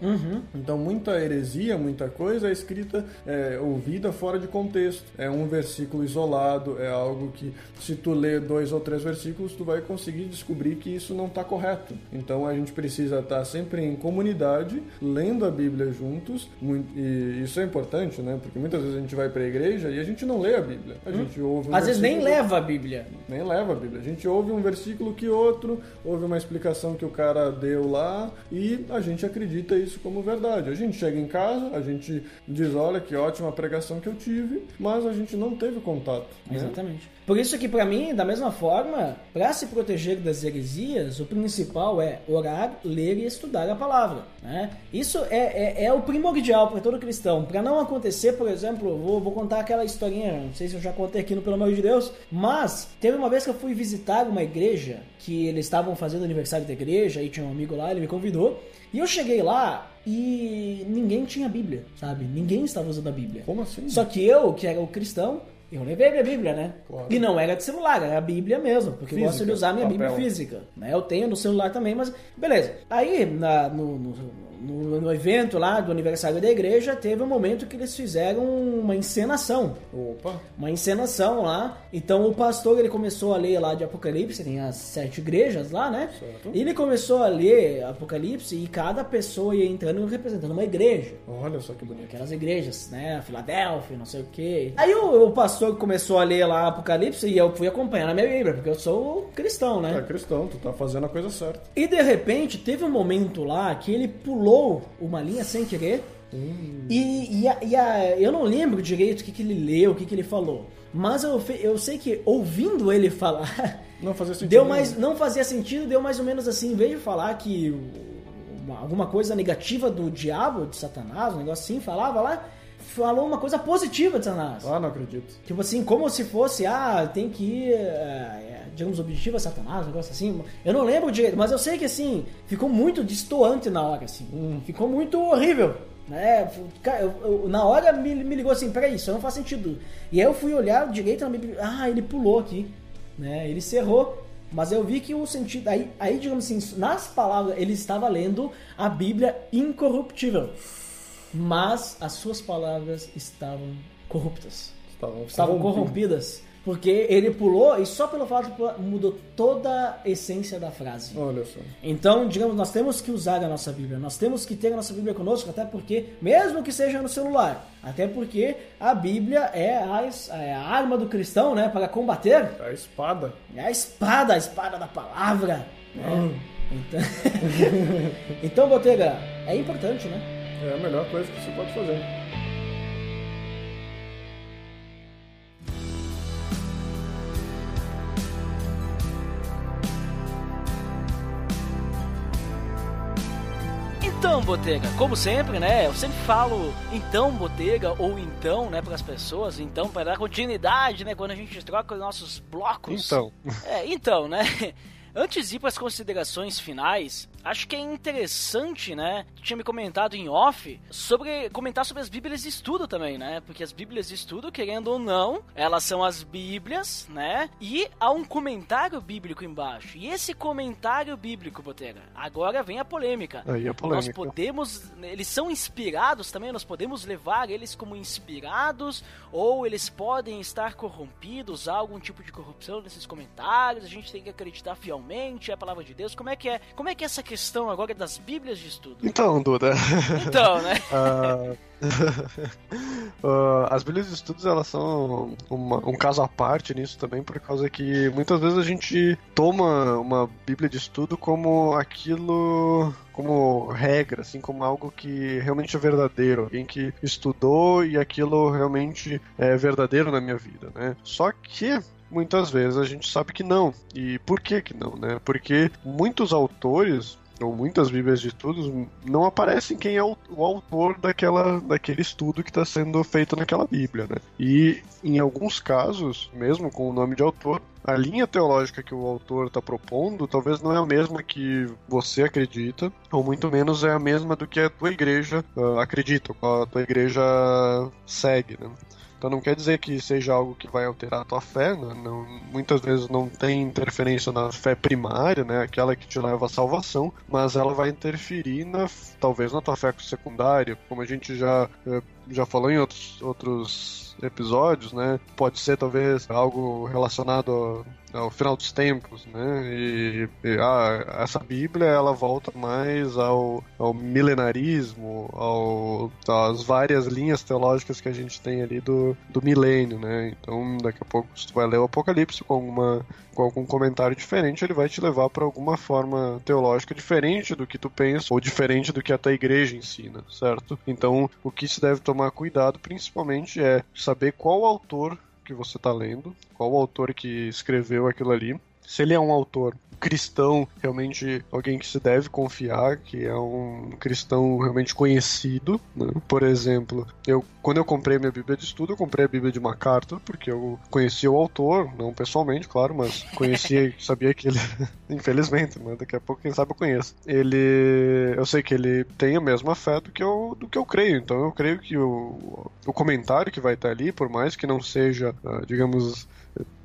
Speaker 3: Então muita heresia, muita coisa é escrita, é, ouvida fora de contexto. É um versículo isolado, é algo que se tu ler dois ou três versículos, tu vai conseguir descobrir que isso não está correto. Então a gente precisa estar sempre em comunidade, lendo a Bíblia juntos, e isso é importante, né? Porque muitas vezes a gente vai para a igreja e a gente não lê a Bíblia. A gente ouve um
Speaker 2: Hum. Às vezes nem leva a Bíblia.
Speaker 3: nem leva a Bíblia. A gente ouve um versículo que outro, ouve uma explicação que o cara deu lá e a gente acredita isso como verdade. A gente chega em casa, a gente diz, olha que ótima pregação que eu tive, mas a gente não teve contato. né?
Speaker 2: Por isso que pra mim, da mesma forma, para se proteger das heresias, o principal é orar, ler e estudar a palavra. Né? Isso é, é, é o primordial para todo cristão. Para não acontecer, por exemplo, vou, vou contar aquela historinha, não sei se eu já contei aqui no Pelo Amor de Deus, mas teve uma vez que eu fui visitar uma igreja que eles estavam fazendo aniversário da igreja, e tinha um amigo lá, ele me convidou. E eu cheguei lá e ninguém tinha Bíblia, sabe? Ninguém estava usando a Bíblia.
Speaker 3: Como assim?
Speaker 2: Só que eu, que era o cristão, eu levei minha Bíblia, né?
Speaker 3: Claro.
Speaker 2: E não era de celular, era a Bíblia mesmo, porque eu gosto
Speaker 3: Física,
Speaker 2: de usar minha
Speaker 3: papel.
Speaker 2: Bíblia física. Né? Eu tenho no celular também, mas beleza. Aí, na- no, no, no- no evento lá do aniversário da igreja, teve um momento que eles fizeram uma encenação.
Speaker 3: Opa,
Speaker 2: Uma encenação lá. Então o pastor ele começou a ler lá de Apocalipse, tem as sete igrejas lá, né?
Speaker 3: Certo.
Speaker 2: E ele começou a ler Apocalipse e cada pessoa ia entrando representando uma igreja
Speaker 3: olha só que bonito.
Speaker 2: aquelas igrejas, né? Filadélfia, não sei o quê. Aí o, o pastor começou a ler lá Apocalipse e eu fui acompanhando a minha Bíblia, porque eu sou cristão,
Speaker 3: É
Speaker 2: né?
Speaker 3: cristão, tu tá fazendo a coisa certa.
Speaker 2: E de repente teve um momento lá que ele pulou uma linha sem querer. E, e a- e a- eu não lembro direito o que, que ele leu, o que, que ele falou. Mas eu, eu sei que ouvindo ele falar,
Speaker 3: Não fazia sentido.
Speaker 2: deu mais, não fazia sentido, deu mais ou menos assim, em vez de falar que uma- alguma coisa negativa do diabo, de Satanás, um negócio assim, falava lá, falou uma coisa positiva de Satanás.
Speaker 3: Ah, não acredito.
Speaker 2: Tipo assim, como se fosse, ah, tem que ir, é, digamos, objetivo a Satanás, um negócio assim. Eu não lembro direito, mas eu sei que assim, ficou muito distoante na hora, assim. Ficou muito horrível.
Speaker 4: Né? Eu- eu- na hora me, me ligou assim, peraí, isso não faz sentido. E aí eu fui olhar direito na Bíblia, ah, ele pulou aqui, né? Ele cerrou. Mas eu vi que o sentido. Aí, aí, digamos assim, nas palavras, ele estava lendo a Bíblia incorruptível. Mas as suas palavras estavam corruptas.
Speaker 5: Estavam,
Speaker 4: Estavam corrompidas. Porque ele pulou e só pelo fato de pular, mudou toda a essência da frase.
Speaker 5: Olha só.
Speaker 4: Então, digamos, nós temos que usar a nossa Bíblia, nós temos que ter a nossa Bíblia conosco, até porque, mesmo que seja no celular, até porque a Bíblia é a, é a arma do cristão, né, para combater,
Speaker 5: A espada.
Speaker 4: é a espada, a espada da palavra. Né? Então, então, Botega, é importante, né?
Speaker 5: É a melhor coisa que você pode fazer.
Speaker 2: Então, Botega, como sempre, né? Eu sempre falo então, Botega, ou então, né, para as pessoas, então, para dar continuidade, né, quando a gente troca os nossos blocos.
Speaker 3: Então,
Speaker 2: É, então, né? Antes de ir para as considerações finais, acho que é interessante, né? Tinha me comentado em off sobre comentar sobre as Bíblias de estudo também, né? Porque as Bíblias de estudo, querendo ou não, elas são as Bíblias, né? E há um comentário bíblico embaixo. E esse comentário bíblico, Botega, agora vem a polêmica.
Speaker 3: aí a
Speaker 2: Nós
Speaker 3: polêmica.
Speaker 2: podemos, eles são inspirados também, nós podemos levar eles como inspirados ou eles podem estar corrompidos, há algum tipo de corrupção nesses comentários, a gente tem que acreditar fielmente, é a palavra de Deus. Como é que é? Como é que é essa questão agora das Bíblias de estudo?
Speaker 3: Então, Duda,
Speaker 2: Então, né?
Speaker 3: ah, ah, as Bíblias de Estudos elas são uma- um caso à parte nisso também, por causa que muitas vezes a gente toma uma Bíblia de Estudo como aquilo, como regra, assim, como algo que realmente é verdadeiro, alguém que estudou e aquilo realmente é verdadeiro na minha vida, né? Só que muitas vezes a gente sabe que não. E por que que não, né? Porque muitos autores ou muitas bíblias de estudos não aparecem quem é o, o autor daquela, daquele estudo que está sendo feito naquela bíblia, né? E em alguns casos, mesmo com o nome de autor, a linha teológica que o autor está propondo talvez não é a mesma que você acredita, ou muito menos é a mesma do que a tua igreja ah, acredita, ou a tua igreja segue, né? Então não quer dizer que seja algo que vai alterar a tua fé, né? não, muitas vezes não tem interferência na fé primária, né? aquela que te leva à salvação, mas ela vai interferir na, talvez na tua fé secundária, como a gente já, eh, já falou em outros, outros episódios, né? Pode ser talvez algo relacionado ao, final dos tempos, né? E, e, ah, essa Bíblia ela volta mais ao, ao milenarismo, ao, às várias linhas teológicas que a gente tem ali do, do milênio, né? Então daqui a pouco se tu vai ler o Apocalipse com alguma com algum comentário diferente, ele vai te levar para alguma forma teológica diferente do que tu pensa ou diferente do que a tua igreja ensina, certo? Então, o que se deve tomar cuidado principalmente é saber qual autor que você está lendo, qual autor que escreveu aquilo ali, se ele é um autor cristão, realmente alguém que se deve confiar, que é um cristão realmente conhecido. Né? Por exemplo, eu quando eu comprei minha Bíblia de estudo, eu comprei a Bíblia de MacArthur, porque eu conhecia o autor, não pessoalmente, claro, mas conhecia, sabia que ele, infelizmente, mas daqui a pouco quem sabe eu conheço. Ele, eu sei que ele tem a mesma fé do que eu, do que eu creio, então eu creio que o, o comentário que vai estar ali, por mais que não seja, ah, digamos,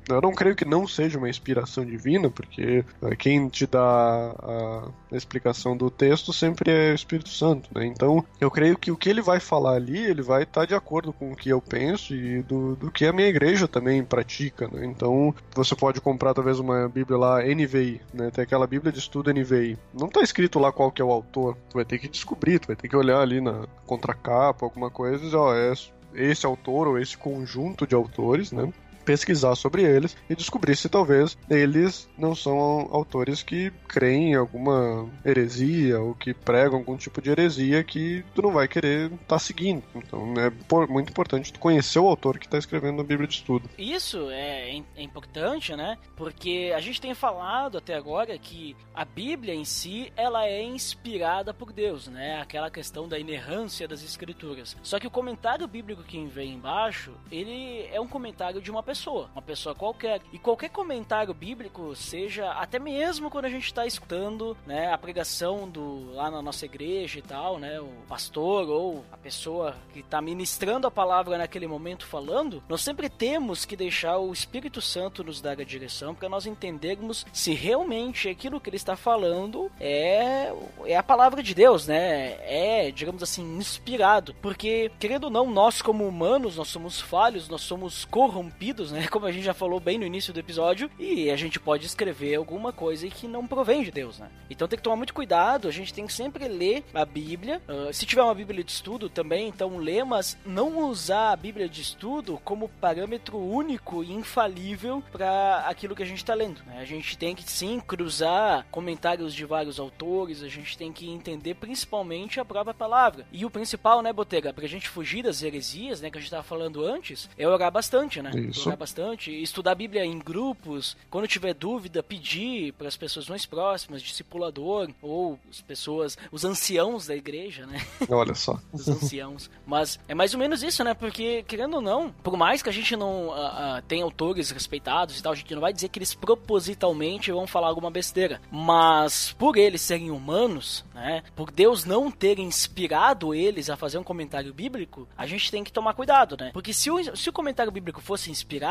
Speaker 3: eu não creio que não seja uma inspiração divina, porque eh, quem te dá a, explicação do texto sempre é o Espírito Santo, né? Então, eu creio que o que ele vai falar ali, ele vai estar de acordo com o que eu penso e do, do que a minha igreja também pratica, né? Então, você pode comprar talvez uma Bíblia lá NVI, né? Tem aquela Bíblia de estudo NVI. Não tá escrito lá qual que é o autor. Tu vai ter que descobrir, tu vai ter que olhar ali na contracapa, alguma coisa e dizer, ó, é esse autor ou esse conjunto de autores, né? Pesquisar sobre eles e descobrir se talvez eles não são autores que creem em alguma heresia ou que pregam algum tipo de heresia que tu não vai querer estar tá seguindo. Então é muito importante tu conhecer o autor que está escrevendo a Bíblia de Estudo.
Speaker 2: Isso é, é importante, né? Porque a gente tem falado até agora que a Bíblia em si ela é inspirada por Deus, né? Aquela questão da inerrância das escrituras. Só que o comentário bíblico que vem embaixo, ele é um comentário de uma pessoa pessoa, uma pessoa qualquer. E qualquer comentário bíblico, seja até mesmo quando a gente está escutando, né, a pregação do lá na nossa igreja e tal, né, o pastor ou a pessoa que está ministrando a palavra naquele momento falando, nós sempre temos que deixar o Espírito Santo nos dar a direção para nós entendermos se realmente aquilo que ele está falando é é a palavra de Deus, né? É, digamos assim, inspirado, porque querendo ou não, nós como humanos, nós somos falhos, nós somos corrompidos, né? Como a gente já falou bem no início do episódio, e a gente pode escrever alguma coisa que não provém de Deus, né? Então tem que tomar muito cuidado, a gente tem que sempre ler a Bíblia. Uh, se tiver uma Bíblia de estudo também, então lê, mas não usar a Bíblia de estudo como parâmetro único e infalível para aquilo que a gente está lendo. Né? A gente tem que sim cruzar comentários de vários autores, a gente tem que entender principalmente a própria palavra. E o principal, né, Botega, pra gente fugir das heresias, né, que a gente tava falando antes, é orar bastante, né?
Speaker 3: Isso.
Speaker 2: Bastante, estudar a Bíblia em grupos, quando tiver dúvida, pedir para as pessoas mais próximas, discipulador, ou as pessoas, os anciãos da igreja, né?
Speaker 3: Olha só.
Speaker 2: Os anciãos. Mas é mais ou menos isso, né? Porque, querendo ou não, por mais que a gente não uh, uh, tenha autores respeitados e tal, a gente não vai dizer que eles propositalmente vão falar alguma besteira. Mas por eles serem humanos, né? Por Deus não ter inspirado eles a fazer um comentário bíblico, a gente tem que tomar cuidado, né? Porque se o, se o comentário bíblico fosse inspirado,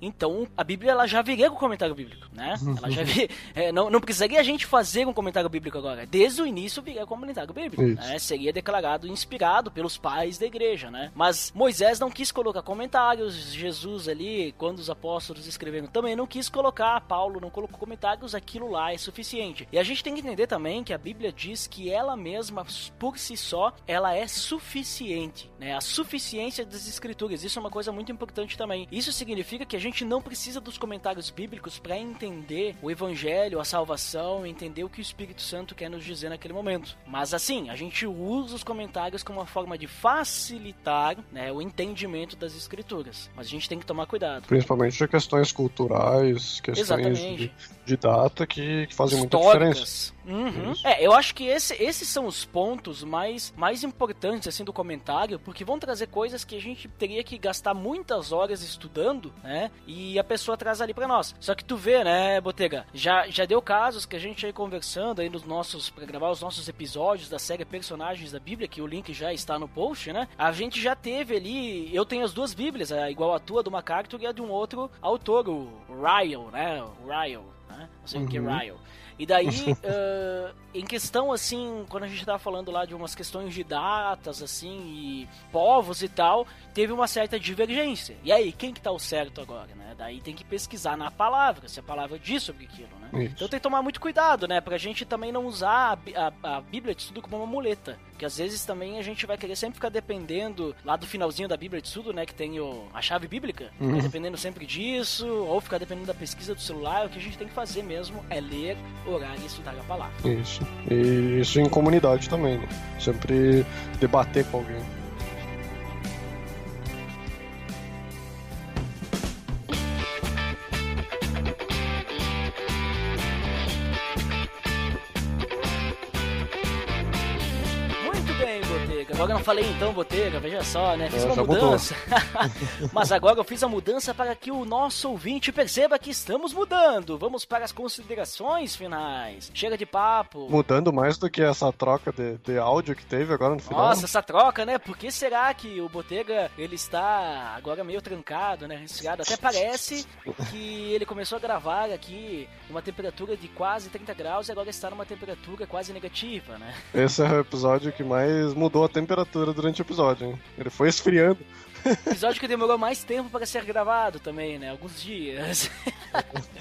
Speaker 2: então a Bíblia ela já viria com o comentário bíblico, né? Ela já vi, é, não, não precisaria a gente fazer um comentário bíblico agora. Desde o início viria com o comentário bíblico, né? Seria declarado inspirado pelos pais da igreja, né? Mas Moisés não quis colocar comentários, Jesus ali, quando os apóstolos escreveram, também não quis colocar, Paulo não colocou comentários, aquilo lá é suficiente. E a gente tem que entender também que a Bíblia diz que ela mesma, por si só, ela é suficiente, né? A suficiência das escrituras, isso é uma coisa muito importante também. Isso significa que a gente não precisa dos comentários bíblicos para entender o evangelho, a salvação, entender o que o Espírito Santo quer nos dizer naquele momento. Mas assim, a gente usa os comentários como uma forma de facilitar, né, o entendimento das escrituras. Mas a gente tem que tomar cuidado.
Speaker 3: Principalmente de questões culturais, questões
Speaker 2: Exatamente.
Speaker 3: de, de data que, que fazem muita diferença.
Speaker 2: Uhum. É, eu acho que esse- esses são os pontos mais, mais importantes assim do comentário, porque vão trazer coisas que a gente teria que gastar muitas horas estudando, né? E a pessoa traz ali pra nós. Só que tu vê, né, Botega, já, já deu casos que a gente aí conversando aí nos nossos para gravar os nossos episódios da série Personagens da Bíblia, que o link já está no post, né? A gente já teve ali, eu tenho as duas Bíblias, a igual a tua do MacArthur e a de um outro autor, o Ryle, né? O Ryle, né? Não sei o que é Ryle. E daí, eh, em questão, assim, quando a gente tava falando lá de umas questões de datas, assim, e povos e tal, teve uma certa divergência. E aí, quem que tá o certo agora, né? Daí tem que pesquisar na palavra, se a palavra diz sobre aquilo, né?
Speaker 3: Isso.
Speaker 2: Então tem que tomar muito cuidado, né? Pra gente também não usar a, a- a Bíblia de Estudo como uma muleta. Porque às vezes também a gente vai querer sempre ficar dependendo lá do finalzinho da Bíblia de Estudo, né? Que tem o, a chave bíblica. Ficar dependendo sempre disso, ou ficar dependendo da pesquisa do celular. O que a gente tem que fazer mesmo é ler, orar e estudar a palavra.
Speaker 3: Isso. E isso em comunidade também, né? Sempre debater com alguém.
Speaker 2: Agora eu não falei então, Botega, veja só, né? Fiz
Speaker 3: É,
Speaker 2: uma mudança. Mas agora eu fiz a mudança para que o nosso ouvinte perceba que estamos mudando. Vamos para as considerações finais. Chega de papo.
Speaker 3: Mudando mais do que essa troca de, de áudio que teve agora no final.
Speaker 2: Nossa, essa troca, né? Por que será que o Botega ele está agora meio trancado, né? Resfriado. Até parece que ele começou a gravar aqui numa temperatura de quase 30 graus e agora está numa temperatura quase negativa, né?
Speaker 3: Esse é o episódio que mais mudou a temperatura durante o episódio, hein? Ele foi esfriando.
Speaker 2: Episódio que demorou mais tempo para ser gravado também, né? Alguns dias.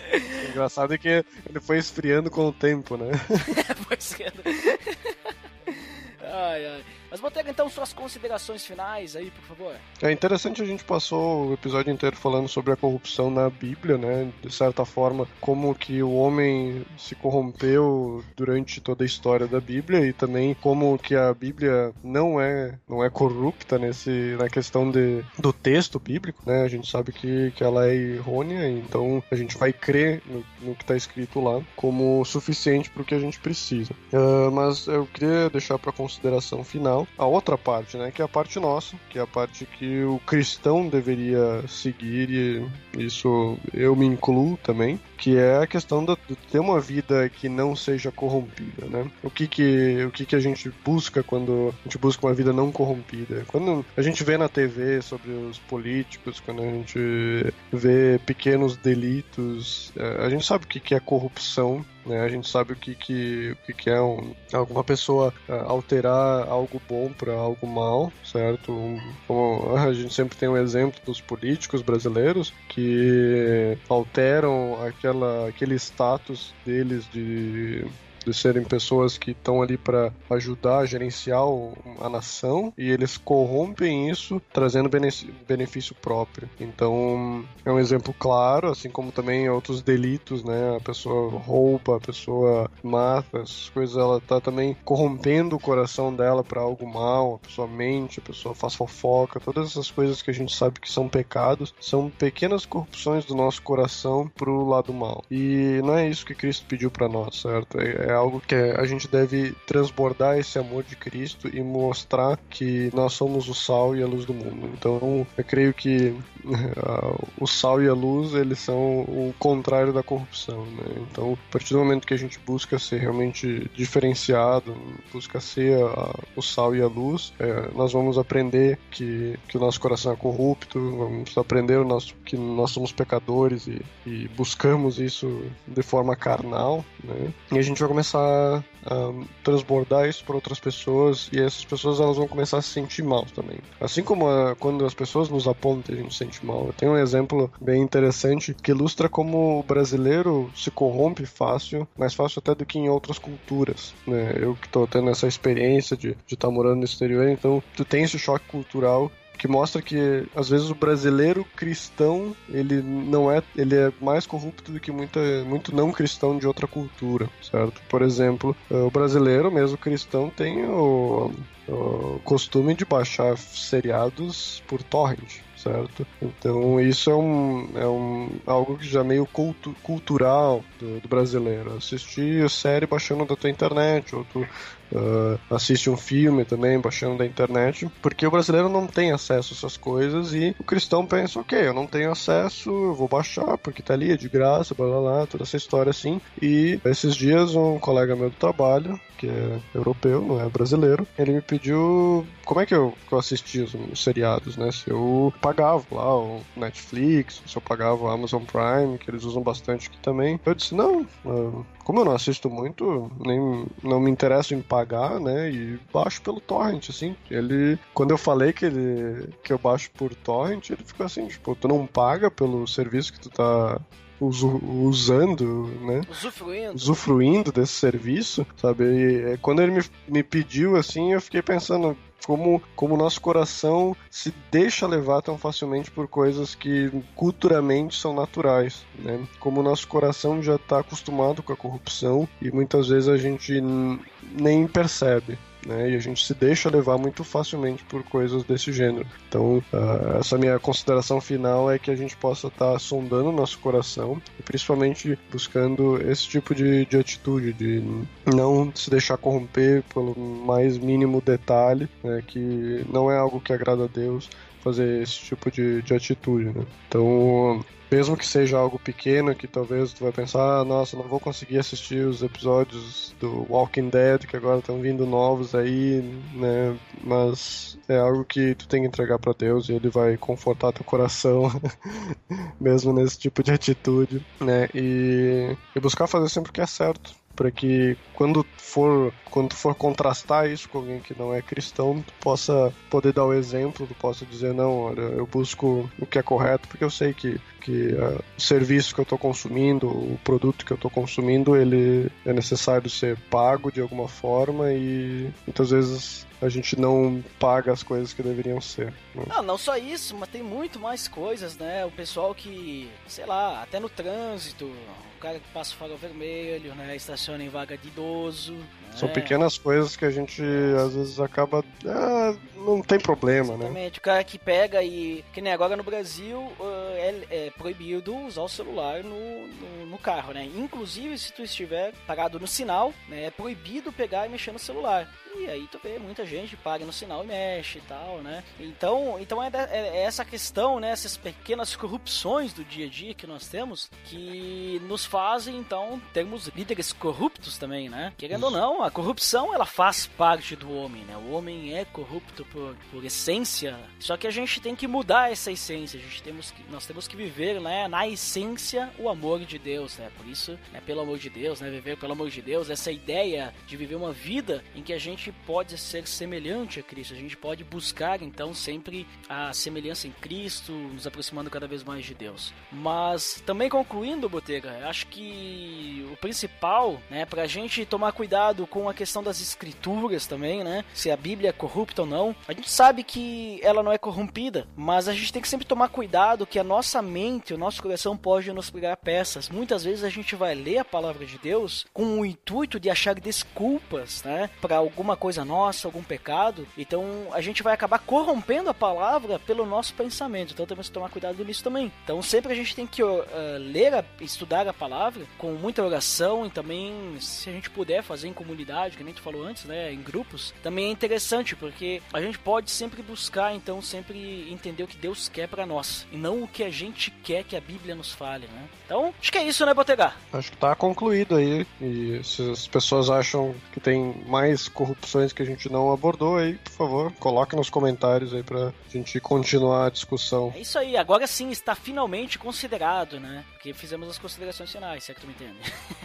Speaker 3: O engraçado é que ele foi esfriando com o tempo, né?
Speaker 2: pois é. Ai, ai. Mas Botega, então, suas considerações finais aí, por favor.
Speaker 3: É interessante a gente passou o episódio inteiro falando sobre a corrupção na Bíblia, né? De certa forma, como que o homem se corrompeu durante toda a história da Bíblia e também como que a Bíblia não é não é corrupta nesse na questão de, do texto bíblico, né? A gente sabe que, que ela é errônea, então a gente vai crer no, no que está escrito lá como suficiente para o que a gente precisa. Ah, mas eu queria deixar para consideração final a outra parte, né? Que é a parte nossa, que é a parte que o cristão deveria seguir e isso eu me incluo também, que é a questão de ter uma vida que não seja corrompida, né? O que que, o que que a gente busca quando a gente busca uma vida não corrompida? Quando a gente vê na TV sobre os políticos, quando a gente vê pequenos delitos, é, a gente sabe o que que é corrupção, né? A gente sabe o que, que, o que, que é um, alguma pessoa uh, alterar algo bom para algo mal, certo? A gente sempre tem um exemplo dos políticos brasileiros que alteram aquela, aquele status deles de de serem pessoas que estão ali para ajudar a gerenciar a nação e eles corrompem isso trazendo benefício próprio. Então é um exemplo claro, assim como também outros delitos, né? A pessoa rouba, a pessoa mata, essas coisas, ela tá também corrompendo o coração dela para algo mal, a pessoa mente, a pessoa faz fofoca, todas essas coisas que a gente sabe que são pecados, são pequenas corrupções do nosso coração pro lado mal. E não é isso que Cristo pediu para nós, certo? É, é algo que a gente deve transbordar esse amor de Cristo e mostrar que nós somos o sal e a luz do mundo. Então, eu creio que uh, o sal e a luz, eles são o contrário da corrupção, né? Então, a partir do momento que a gente busca ser realmente diferenciado, busca ser a, o sal e a luz, é, nós vamos aprender que, que o nosso coração é corrupto, vamos aprender o nosso, que nós somos pecadores e, e buscamos isso de forma carnal, né? E a gente vai começar começar a transbordar isso para outras pessoas e essas pessoas elas vão começar a se sentir mal também. Assim como a, quando as pessoas nos apontam a gente se sente mal. Eu tenho um exemplo bem interessante que ilustra como o brasileiro se corrompe fácil, mais fácil até do que em outras culturas. Né? Eu que estou tendo essa experiência de estar tá morando no exterior, então tu tem esse choque cultural que mostra que às vezes o brasileiro cristão ele não é ele é mais corrupto do que muita, muito não cristão de outra cultura certo por exemplo o brasileiro mesmo cristão tem o, o costume de baixar seriados por torrent certo? Então isso é um, é um algo que já é meio cultu cultural do, do, brasileiro. Assistir a série baixando da tua internet, ou tu uh, assiste um filme também baixando da internet, porque o brasileiro não tem acesso a essas coisas e o cristão pensa, ok, eu não tenho acesso, eu vou baixar porque tá ali, é de graça, blá blá blá, toda essa história assim. E esses dias um colega meu do trabalho, que é europeu, não é brasileiro, ele me pediu como é que eu, que eu os, os seriados, né? Se eu pagava lá o Netflix, se eu pagava o Amazon Prime, que eles usam bastante aqui também. Eu disse, não, uh, como eu não assisto muito, nem não me interesso em pagar, né? E baixo pelo torrent, assim. Ele, quando eu falei que ele que eu baixo por torrent, ele ficou assim, tipo, tu não paga pelo serviço que tu tá usando, né?
Speaker 2: Usufruindo.
Speaker 3: Usufruindo desse serviço, sabe? E, quando ele me, me pediu assim, eu fiquei pensando, como como nosso coração se deixa levar tão facilmente por coisas que culturalmente são naturais, né? Como nosso coração já está acostumado com a corrupção e muitas vezes a gente nem percebe né? E a gente se deixa levar muito facilmente por coisas desse gênero. Então, uh, essa minha consideração final é que a gente possa estar tá sondando nosso coração e principalmente buscando esse tipo de, de atitude, de não se deixar corromper pelo mais mínimo detalhe, né? Que não é algo que agrada a Deus fazer esse tipo de, de atitude, né? Então, mesmo que seja algo pequeno, que talvez tu vai pensar, ah, nossa, não vou conseguir assistir os episódios do Walking Dead, que agora estão vindo novos aí, né? Mas é algo que tu tem que entregar para Deus e ele vai confortar teu coração, mesmo nesse tipo de atitude, né? E, e buscar fazer sempre o que é certo para que quando for quando for contrastar isso com alguém que não é cristão, tu possa poder dar o exemplo, tu possa dizer não, olha, eu busco o que é correto, porque eu sei que que uh, o serviço que eu estou consumindo, o produto que eu estou consumindo, ele é necessário ser pago de alguma forma e muitas vezes a gente não paga as coisas que deveriam ser.
Speaker 2: Né? Não, não só isso, mas tem muito mais coisas, né? O pessoal que, sei lá, até no trânsito, o cara que passa o farol vermelho, né? Estaciona em vaga de idoso.
Speaker 3: São né? pequenas coisas que a gente às vezes acaba. Ah, não tem problema,
Speaker 2: Exatamente.
Speaker 3: né?
Speaker 2: O cara que pega e. Que nem agora no Brasil, uh, é é, proibido usar o celular no, no, no carro, né? Inclusive, se tu estiver parado no sinal, né, é proibido pegar e mexer no celular. E aí tu vê muita gente paga no sinal e mexe e tal, né? Então, então é, é, é essa questão, né? Essas pequenas corrupções do dia a dia que nós temos que nos fazem, então, termos líderes corruptos também, né? Querendo ou não, a corrupção ela faz parte do homem, né? O homem é corrupto por, por essência, só que a gente tem que mudar essa essência, a gente temos que, nós temos que viver, né, na essência o amor de Deus, né? Por isso, né, pelo amor de Deus, né, viver pelo amor de Deus, essa ideia de viver uma vida em que a gente pode ser semelhante a Cristo, a gente pode buscar então sempre a semelhança em Cristo, nos aproximando cada vez mais de Deus. Mas também concluindo, Botega, acho que o principal, né, pra gente tomar cuidado com a questão das escrituras também, né, se a Bíblia é corrupta ou não. A gente sabe que ela não é corrompida, mas a gente tem que sempre tomar cuidado que a nossa mente, o nosso coração pode nos pregar peças. Muitas vezes a gente vai ler a palavra de Deus com o intuito de achar desculpas, né, para alguma coisa nossa, algum pecado. Então a gente vai acabar corrompendo a palavra pelo nosso pensamento. Então temos que tomar cuidado nisso também. Então sempre a gente tem que uh, ler, a, estudar a palavra com muita oração e também, se a gente puder fazer em comunidade, que nem tu falou antes, né, em grupos, também é interessante porque a gente pode sempre buscar, então sempre entender o que Deus quer para nós e não o que a gente quer que a Bíblia nos fale, né? Então acho que é isso, né, Botega?
Speaker 3: Acho que tá concluído aí e se as pessoas acham que tem mais corrupções que a gente não abordou aí, por favor, coloque nos comentários aí pra gente continuar a discussão.
Speaker 2: É isso aí, agora sim está finalmente considerado, né? Porque fizemos as considerações finais, se é que tu me entende.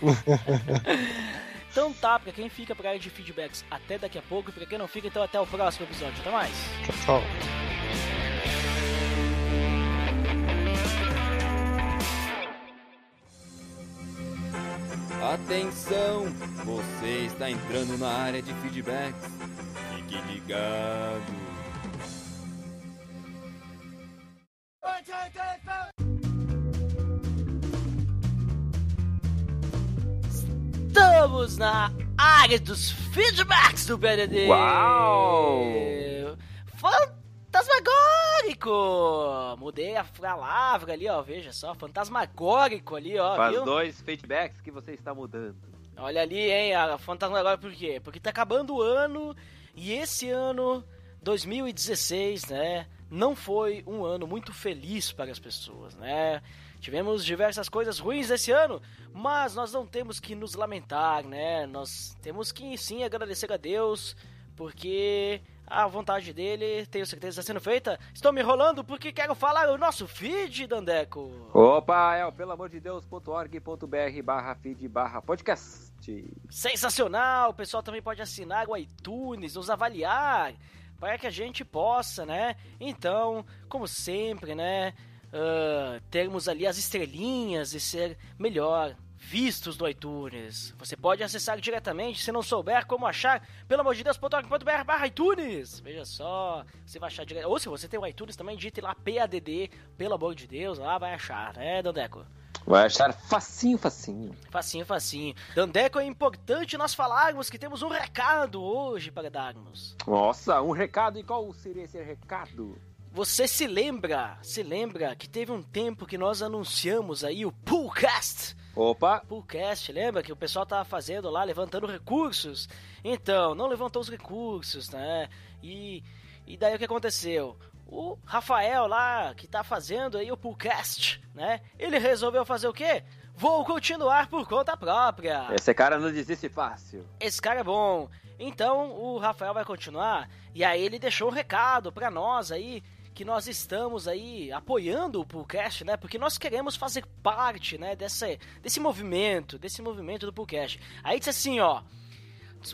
Speaker 2: então tá, pra quem fica pra área de feedbacks, até daqui a pouco, e pra quem não fica, então até o próximo episódio. Até mais!
Speaker 3: Tchau, tchau.
Speaker 6: Atenção, você está entrando na área de feedbacks. Fique ligado.
Speaker 2: Estamos na área dos feedbacks do BDD!
Speaker 6: Uau!
Speaker 2: Fantasmagórico! Mudei a palavra ali, ó. Veja só, fantasmagórico ali, ó.
Speaker 7: Faz
Speaker 2: viu?
Speaker 7: dois feedbacks que você está mudando.
Speaker 2: Olha ali, hein, a fantasmagórico por quê? Porque tá acabando o ano e esse ano, 2016, né? Não foi um ano muito feliz para as pessoas, né? Tivemos diversas coisas ruins esse ano, mas nós não temos que nos lamentar, né? Nós temos que sim agradecer a Deus, porque a vontade dele, tenho certeza, está sendo feita. Estou me enrolando porque quero falar o nosso feed, Dandeco.
Speaker 7: Opa, é o pelo amor de Deus.org.br barra feed barra podcast.
Speaker 2: Sensacional! O pessoal também pode assinar o iTunes, nos avaliar, para que a gente possa, né? Então, como sempre, né? ah, termos ali as estrelinhas e ser melhor vistos do iTunes. Você pode acessar diretamente, se não souber como achar, pelo amor de Deus.org.br barra iTunes. Veja só, você vai achar direto. Ou se você tem o iTunes também, digite lá PADD, pelo amor de Deus, lá vai achar, né, Dandeco?
Speaker 7: Vai achar facinho, facinho.
Speaker 2: Facinho, facinho. Dandeco, é importante nós falarmos que temos um recado hoje para darmos.
Speaker 7: Nossa, um recado. E qual seria esse recado?
Speaker 2: Você se lembra, se lembra que teve um tempo que nós anunciamos aí o Poolcast?
Speaker 7: Opa,
Speaker 2: Poolcast, lembra que o pessoal tava fazendo lá, levantando recursos? Então, não levantou os recursos, né? E, e daí o que aconteceu? O Rafael lá, que tá fazendo aí o Poolcast, né? Ele resolveu fazer o quê? Vou continuar por conta própria.
Speaker 7: esse cara não desiste fácil.
Speaker 2: Esse cara é bom. Então o Rafael vai continuar. E aí ele deixou um recado pra nós aí. Que nós estamos aí apoiando o Poolcast, né? Porque nós queremos fazer parte, né? Desse, desse movimento, desse movimento do Poolcast. Aí disse assim, ó.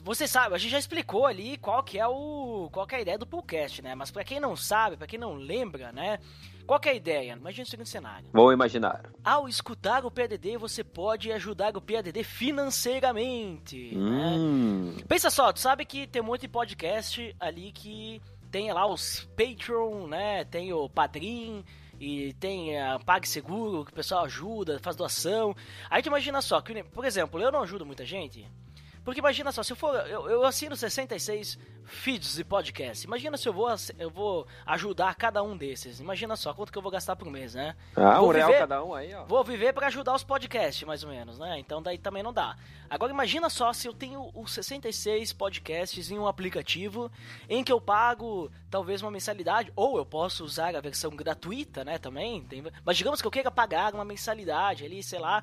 Speaker 2: Você sabe, a gente já explicou ali qual que é o qual que é a ideia do Poolcast, né? Mas pra quem não sabe, pra quem não lembra, né? Qual que é a ideia? Imagina o seguinte cenário.
Speaker 7: Vou imaginar.
Speaker 2: Ao escutar o PADD, você pode ajudar o PADD financeiramente. né?
Speaker 7: Hum.
Speaker 2: Pensa só, tu sabe que tem de podcast ali que tem lá os Patreon, né? Tem o Padrim e tem a PagSeguro, que o pessoal ajuda, faz doação. Aí tu imagina só, que, por exemplo, eu não ajudo muita gente Porque imagina só, se eu for. Eu, eu assino 66 feeds de podcast. Imagina se eu vou, eu vou ajudar cada um desses. Imagina só quanto que eu vou gastar por mês, né?
Speaker 7: Ah,
Speaker 2: Vou
Speaker 7: um real cada um aí, ó.
Speaker 2: Vou viver para ajudar os podcasts, mais ou menos, né? Então daí também não dá. Agora imagina só se eu tenho os 66 podcasts em um aplicativo em que eu pago talvez uma mensalidade, ou eu posso usar a versão gratuita, né, também. Tem- Mas digamos que eu queira pagar uma mensalidade ali, sei lá,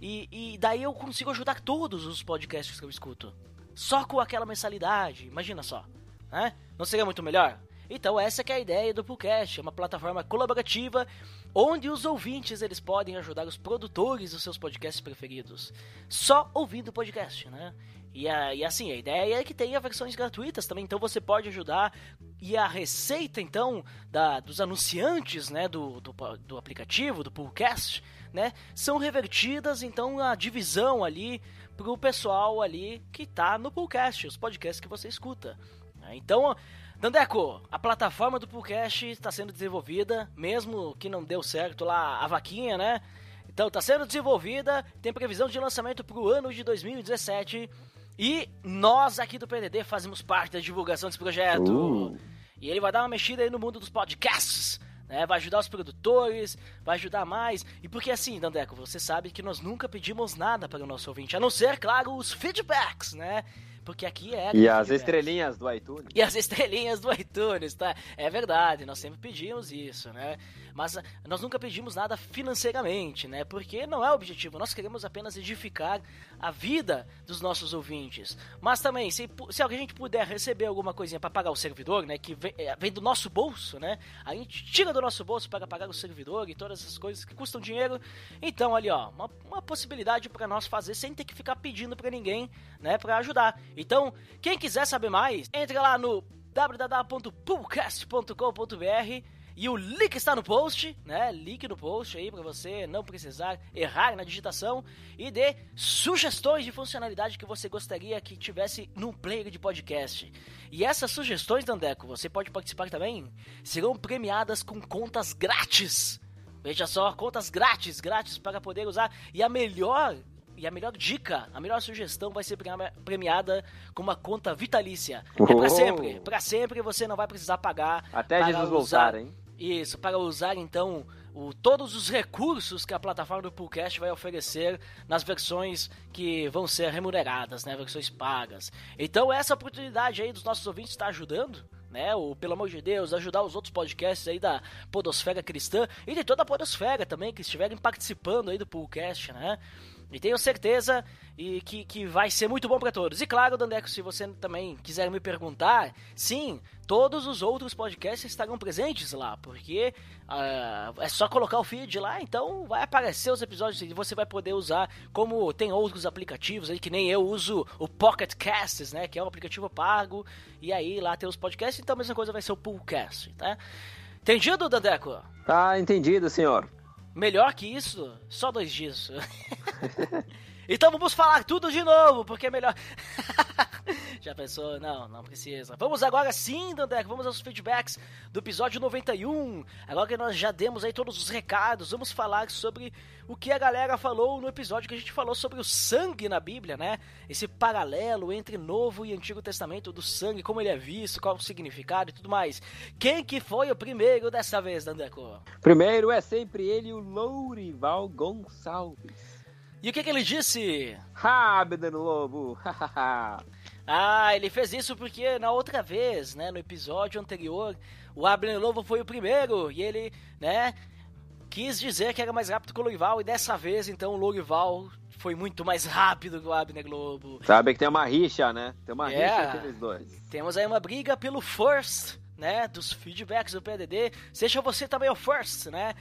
Speaker 2: e, e daí eu consigo ajudar todos os podcasts que eu escuto. Só com aquela mensalidade, imagina só, né? Não seria muito melhor? Então essa é a ideia do Poolcast, é uma plataforma colaborativa onde os ouvintes eles podem ajudar os produtores dos seus podcasts preferidos, só ouvindo o podcast, né? E, a- e assim, a ideia é que tenha versões gratuitas também, então você pode ajudar. E a receita, então, da, dos anunciantes né, do, do, do aplicativo, do Poolcast, né, são revertidas, então, a divisão ali pro pessoal ali que tá no Poolcast, os podcasts que você escuta. né? Então, Dandeco, a plataforma do Poolcast está sendo desenvolvida, mesmo que não deu certo lá a vaquinha, né? Então está sendo desenvolvida, tem previsão de lançamento para o ano de 2017 e nós aqui do PDD fazemos parte da divulgação desse projeto.
Speaker 7: Uh.
Speaker 2: E ele vai dar uma mexida aí no mundo dos podcasts, né? Vai ajudar os produtores, vai ajudar mais. E porque assim, Dandeco, você sabe que nós nunca pedimos nada para o nosso ouvinte, a não ser, claro, os feedbacks, né? Porque aqui é.
Speaker 7: E as estrelinhas do iTunes.
Speaker 2: E as estrelinhas do iTunes, tá? É verdade, nós sempre pedimos isso, né? Mas ah, nós nunca pedimos nada financeiramente, né? Porque não é o objetivo, nós queremos apenas edificar a vida dos nossos ouvintes. Mas também, se, se a gente puder receber alguma coisinha para pagar o servidor, né? Que vem, eh, vem do nosso bolso, né? A gente tira do nosso bolso para pagar o servidor e todas essas coisas que custam dinheiro. Então, ali, ó, uma, uma possibilidade para nós fazer sem ter que ficar pedindo para ninguém, né? Para ajudar. Então, quem quiser saber mais, entre lá no www.poolcast.com.br e o link está no post, né? Link no post aí para você não precisar errar na digitação e dê sugestões de funcionalidade que você gostaria que tivesse num player de podcast. E essas sugestões, Dandeco, você pode participar também, serão premiadas com contas grátis. Veja só, contas grátis, grátis para poder usar. E a melhor e a melhor dica, a melhor sugestão vai ser premi- premiada com uma conta vitalícia. É
Speaker 7: Oh.
Speaker 2: pra sempre, pra sempre você não vai precisar pagar.
Speaker 7: Até
Speaker 2: para
Speaker 7: Jesus
Speaker 2: usar-
Speaker 7: voltar, hein?
Speaker 2: Isso, para usar então o- todos os recursos que a plataforma do Poolcast vai oferecer nas versões que vão ser remuneradas, né? Versões pagas. Então essa oportunidade aí dos nossos ouvintes está ajudando. Né, o, pelo amor de Deus, ajudar os outros podcasts aí da Podosfera Cristã e de toda a Podosfera também, que estiverem participando aí do Poolcast, né? E tenho certeza e que, que vai ser muito bom para todos. E claro, Dandeco, se você também quiser me perguntar, sim, todos os outros podcasts estarão presentes lá, porque ah, é só colocar o feed lá, então vai aparecer os episódios e você vai poder usar, como tem outros aplicativos aí, que nem eu uso o Pocket Casts, né, que é um aplicativo pago, e aí lá tem os podcasts, então a mesma coisa vai ser o Poolcast, tá? Entendido, Dandeco?
Speaker 7: Tá entendido, senhor.
Speaker 2: Melhor que isso, só dois dias. então vamos falar tudo de novo, porque é melhor. Já pensou? Não, não precisa. Vamos agora sim, Dandeco, vamos aos feedbacks do episódio 91. Agora que nós já demos aí todos os recados, vamos falar sobre o que a galera falou no episódio que a gente falou sobre o sangue na Bíblia, né? Esse paralelo entre Novo e Antigo Testamento do sangue, como ele é visto, qual o significado e tudo mais. Quem que foi o primeiro dessa vez, Dandeco?
Speaker 7: Primeiro é sempre ele, o Lourival Gonçalves.
Speaker 2: E o que, que ele disse?
Speaker 7: Rápido no lobo.
Speaker 2: Ah, ele fez isso porque na outra vez, né, no episódio anterior, o Abner Lobo foi o primeiro e ele, né, quis dizer que era mais rápido que o Lourival e dessa vez, então, o Lourival foi muito mais rápido que o Abner Lobo.
Speaker 7: Sabe que tem uma rixa, né? Tem uma
Speaker 2: Yeah.
Speaker 7: rixa entre eles dois.
Speaker 2: Temos aí uma briga pelo first, né, dos feedbacks do PDD. Seja você também o first, né?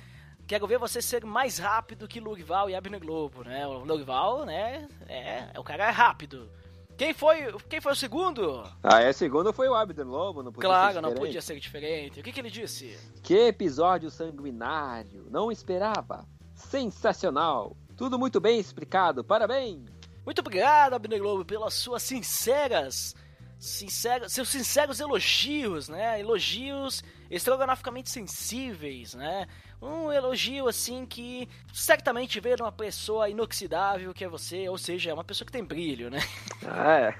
Speaker 2: Quero ver você ser mais rápido que Lourival e Abner Globo, né? O Lourival, né, é, o cara é rápido. Quem foi, quem foi o segundo?
Speaker 7: Ah, é, segundo foi o Abner Lobo, não podia
Speaker 2: Claro,
Speaker 7: ser
Speaker 2: não
Speaker 7: diferente.
Speaker 2: podia ser diferente. O que, que ele disse?
Speaker 7: Que episódio sanguinário! Não esperava! Sensacional! Tudo muito bem explicado, parabéns!
Speaker 2: Muito obrigado, Abner Globo, pelas suas sinceras sincero, seus sinceros elogios, né? Elogios estrogonoficamente sensíveis, né? Um elogio assim que certamente veio de uma pessoa inoxidável que é você, ou seja, é uma pessoa que tem brilho, né?
Speaker 7: Ah,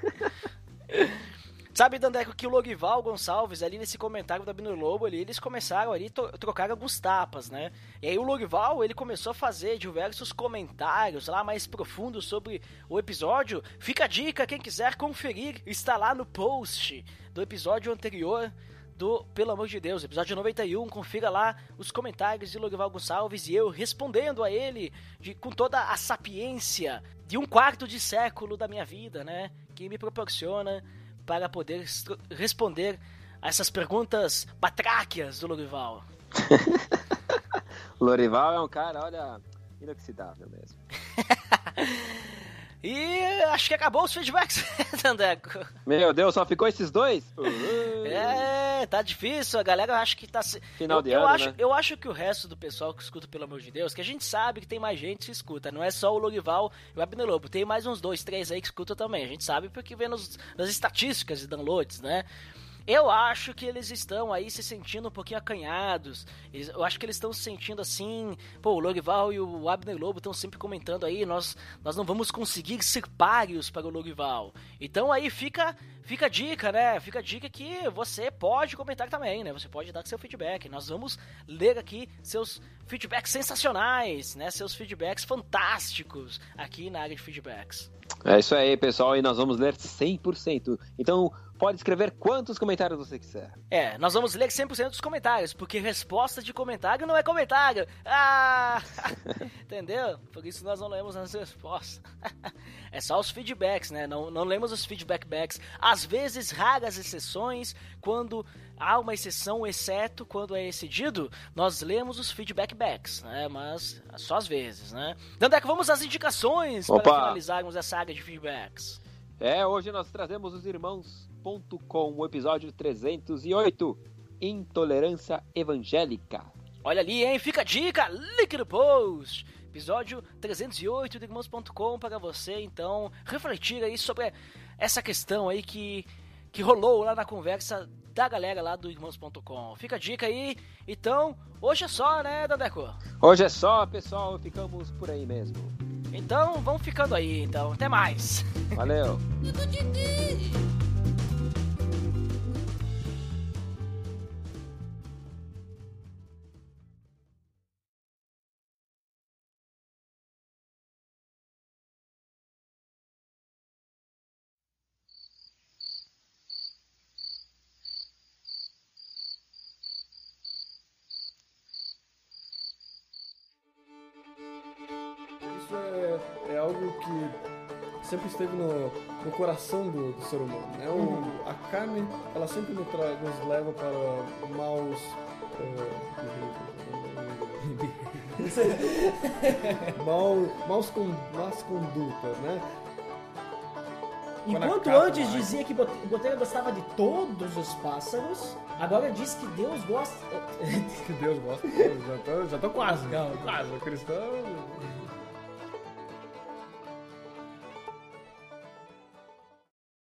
Speaker 7: é.
Speaker 2: Sabe, Dandeco, que o Logival Gonçalves, ali nesse comentário da Bino Lobo, ali, eles começaram ali, trocaram alguns tapas, né? E aí o Logival, ele começou a fazer diversos comentários lá mais profundos sobre o episódio. Fica a dica, quem quiser conferir, está lá no post do episódio anterior do Pelo Amor de Deus, episódio 91, confira lá os comentários de Logival Gonçalves e eu respondendo a ele de, com toda a sapiência de um quarto de século da minha vida, né? Que me proporciona para poder responder a essas perguntas batráquias do Logival.
Speaker 7: Lorival é um cara, olha, inoxidável mesmo.
Speaker 2: E acho que acabou os feedbacks, Dandeco.
Speaker 7: Meu Deus, só ficou esses dois?
Speaker 2: É, tá difícil, a galera acha que tá. se-
Speaker 7: Final
Speaker 2: eu,
Speaker 7: de
Speaker 2: eu
Speaker 7: ano,
Speaker 2: acho,
Speaker 7: né?
Speaker 2: eu acho que o resto do pessoal que escuta, pelo amor de Deus, que a gente sabe que tem mais gente que escuta, não é só o Logival e o Abner Lobo, tem mais uns dois, três aí que escutam também. A gente sabe porque vê nos, nas estatísticas de downloads, né? Eu acho que eles estão aí se sentindo um pouquinho acanhados. Eu acho que eles estão se sentindo assim. Pô, o Logival e o Abner Lobo estão sempre comentando aí. Nós, nós não vamos conseguir ser páreos para o Logival. Então aí fica, fica a dica, né? Fica a dica que você pode comentar também, né? Você pode dar seu feedback. Nós vamos ler aqui seus feedbacks sensacionais, né? Seus feedbacks fantásticos aqui na área de feedbacks.
Speaker 7: É isso aí, pessoal, e nós vamos ler 100%. Então, pode escrever quantos comentários você quiser.
Speaker 2: É, nós vamos ler 100% dos comentários, porque resposta de comentário não é comentário. Ah! Entendeu? Por isso nós não lemos as respostas. É só os feedbacks, né? Não, não lemos os feedbackbacks. Às vezes, raras exceções, quando há uma exceção, exceto quando é excedido, nós lemos os feedbackbacks, né? Mas só às vezes, né? Dandeco, vamos às indicações para
Speaker 7: Opa!
Speaker 2: finalizarmos essa área de feedbacks.
Speaker 7: É, hoje nós trazemos os irmãos.com, o episódio 308, Intolerância Evangélica.
Speaker 2: Olha ali, hein? Fica a dica, link no post. Episódio 308 do Irmãos.com para você, então, refletir aí sobre essa questão aí que, que rolou lá na conversa da galera lá do Irmãos.com. Fica a dica aí. Então, hoje é só, né, Dandeco?
Speaker 7: Hoje é só, pessoal, ficamos por aí mesmo.
Speaker 2: Então, vamos ficando aí, então. Até mais.
Speaker 7: Valeu!
Speaker 3: Esteve no, no coração do, do ser humano. Né? O, a carne, ela sempre nos, tra- nos leva para maus. eh, mal, maus con, más condutas, né?
Speaker 8: Enquanto antes
Speaker 3: mais.
Speaker 8: dizia que Bote- Botelho gostava de todos os pássaros, agora diz que Deus gosta.
Speaker 3: Que Deus gosta. Já tô, já tô quase. Quase. O cristão.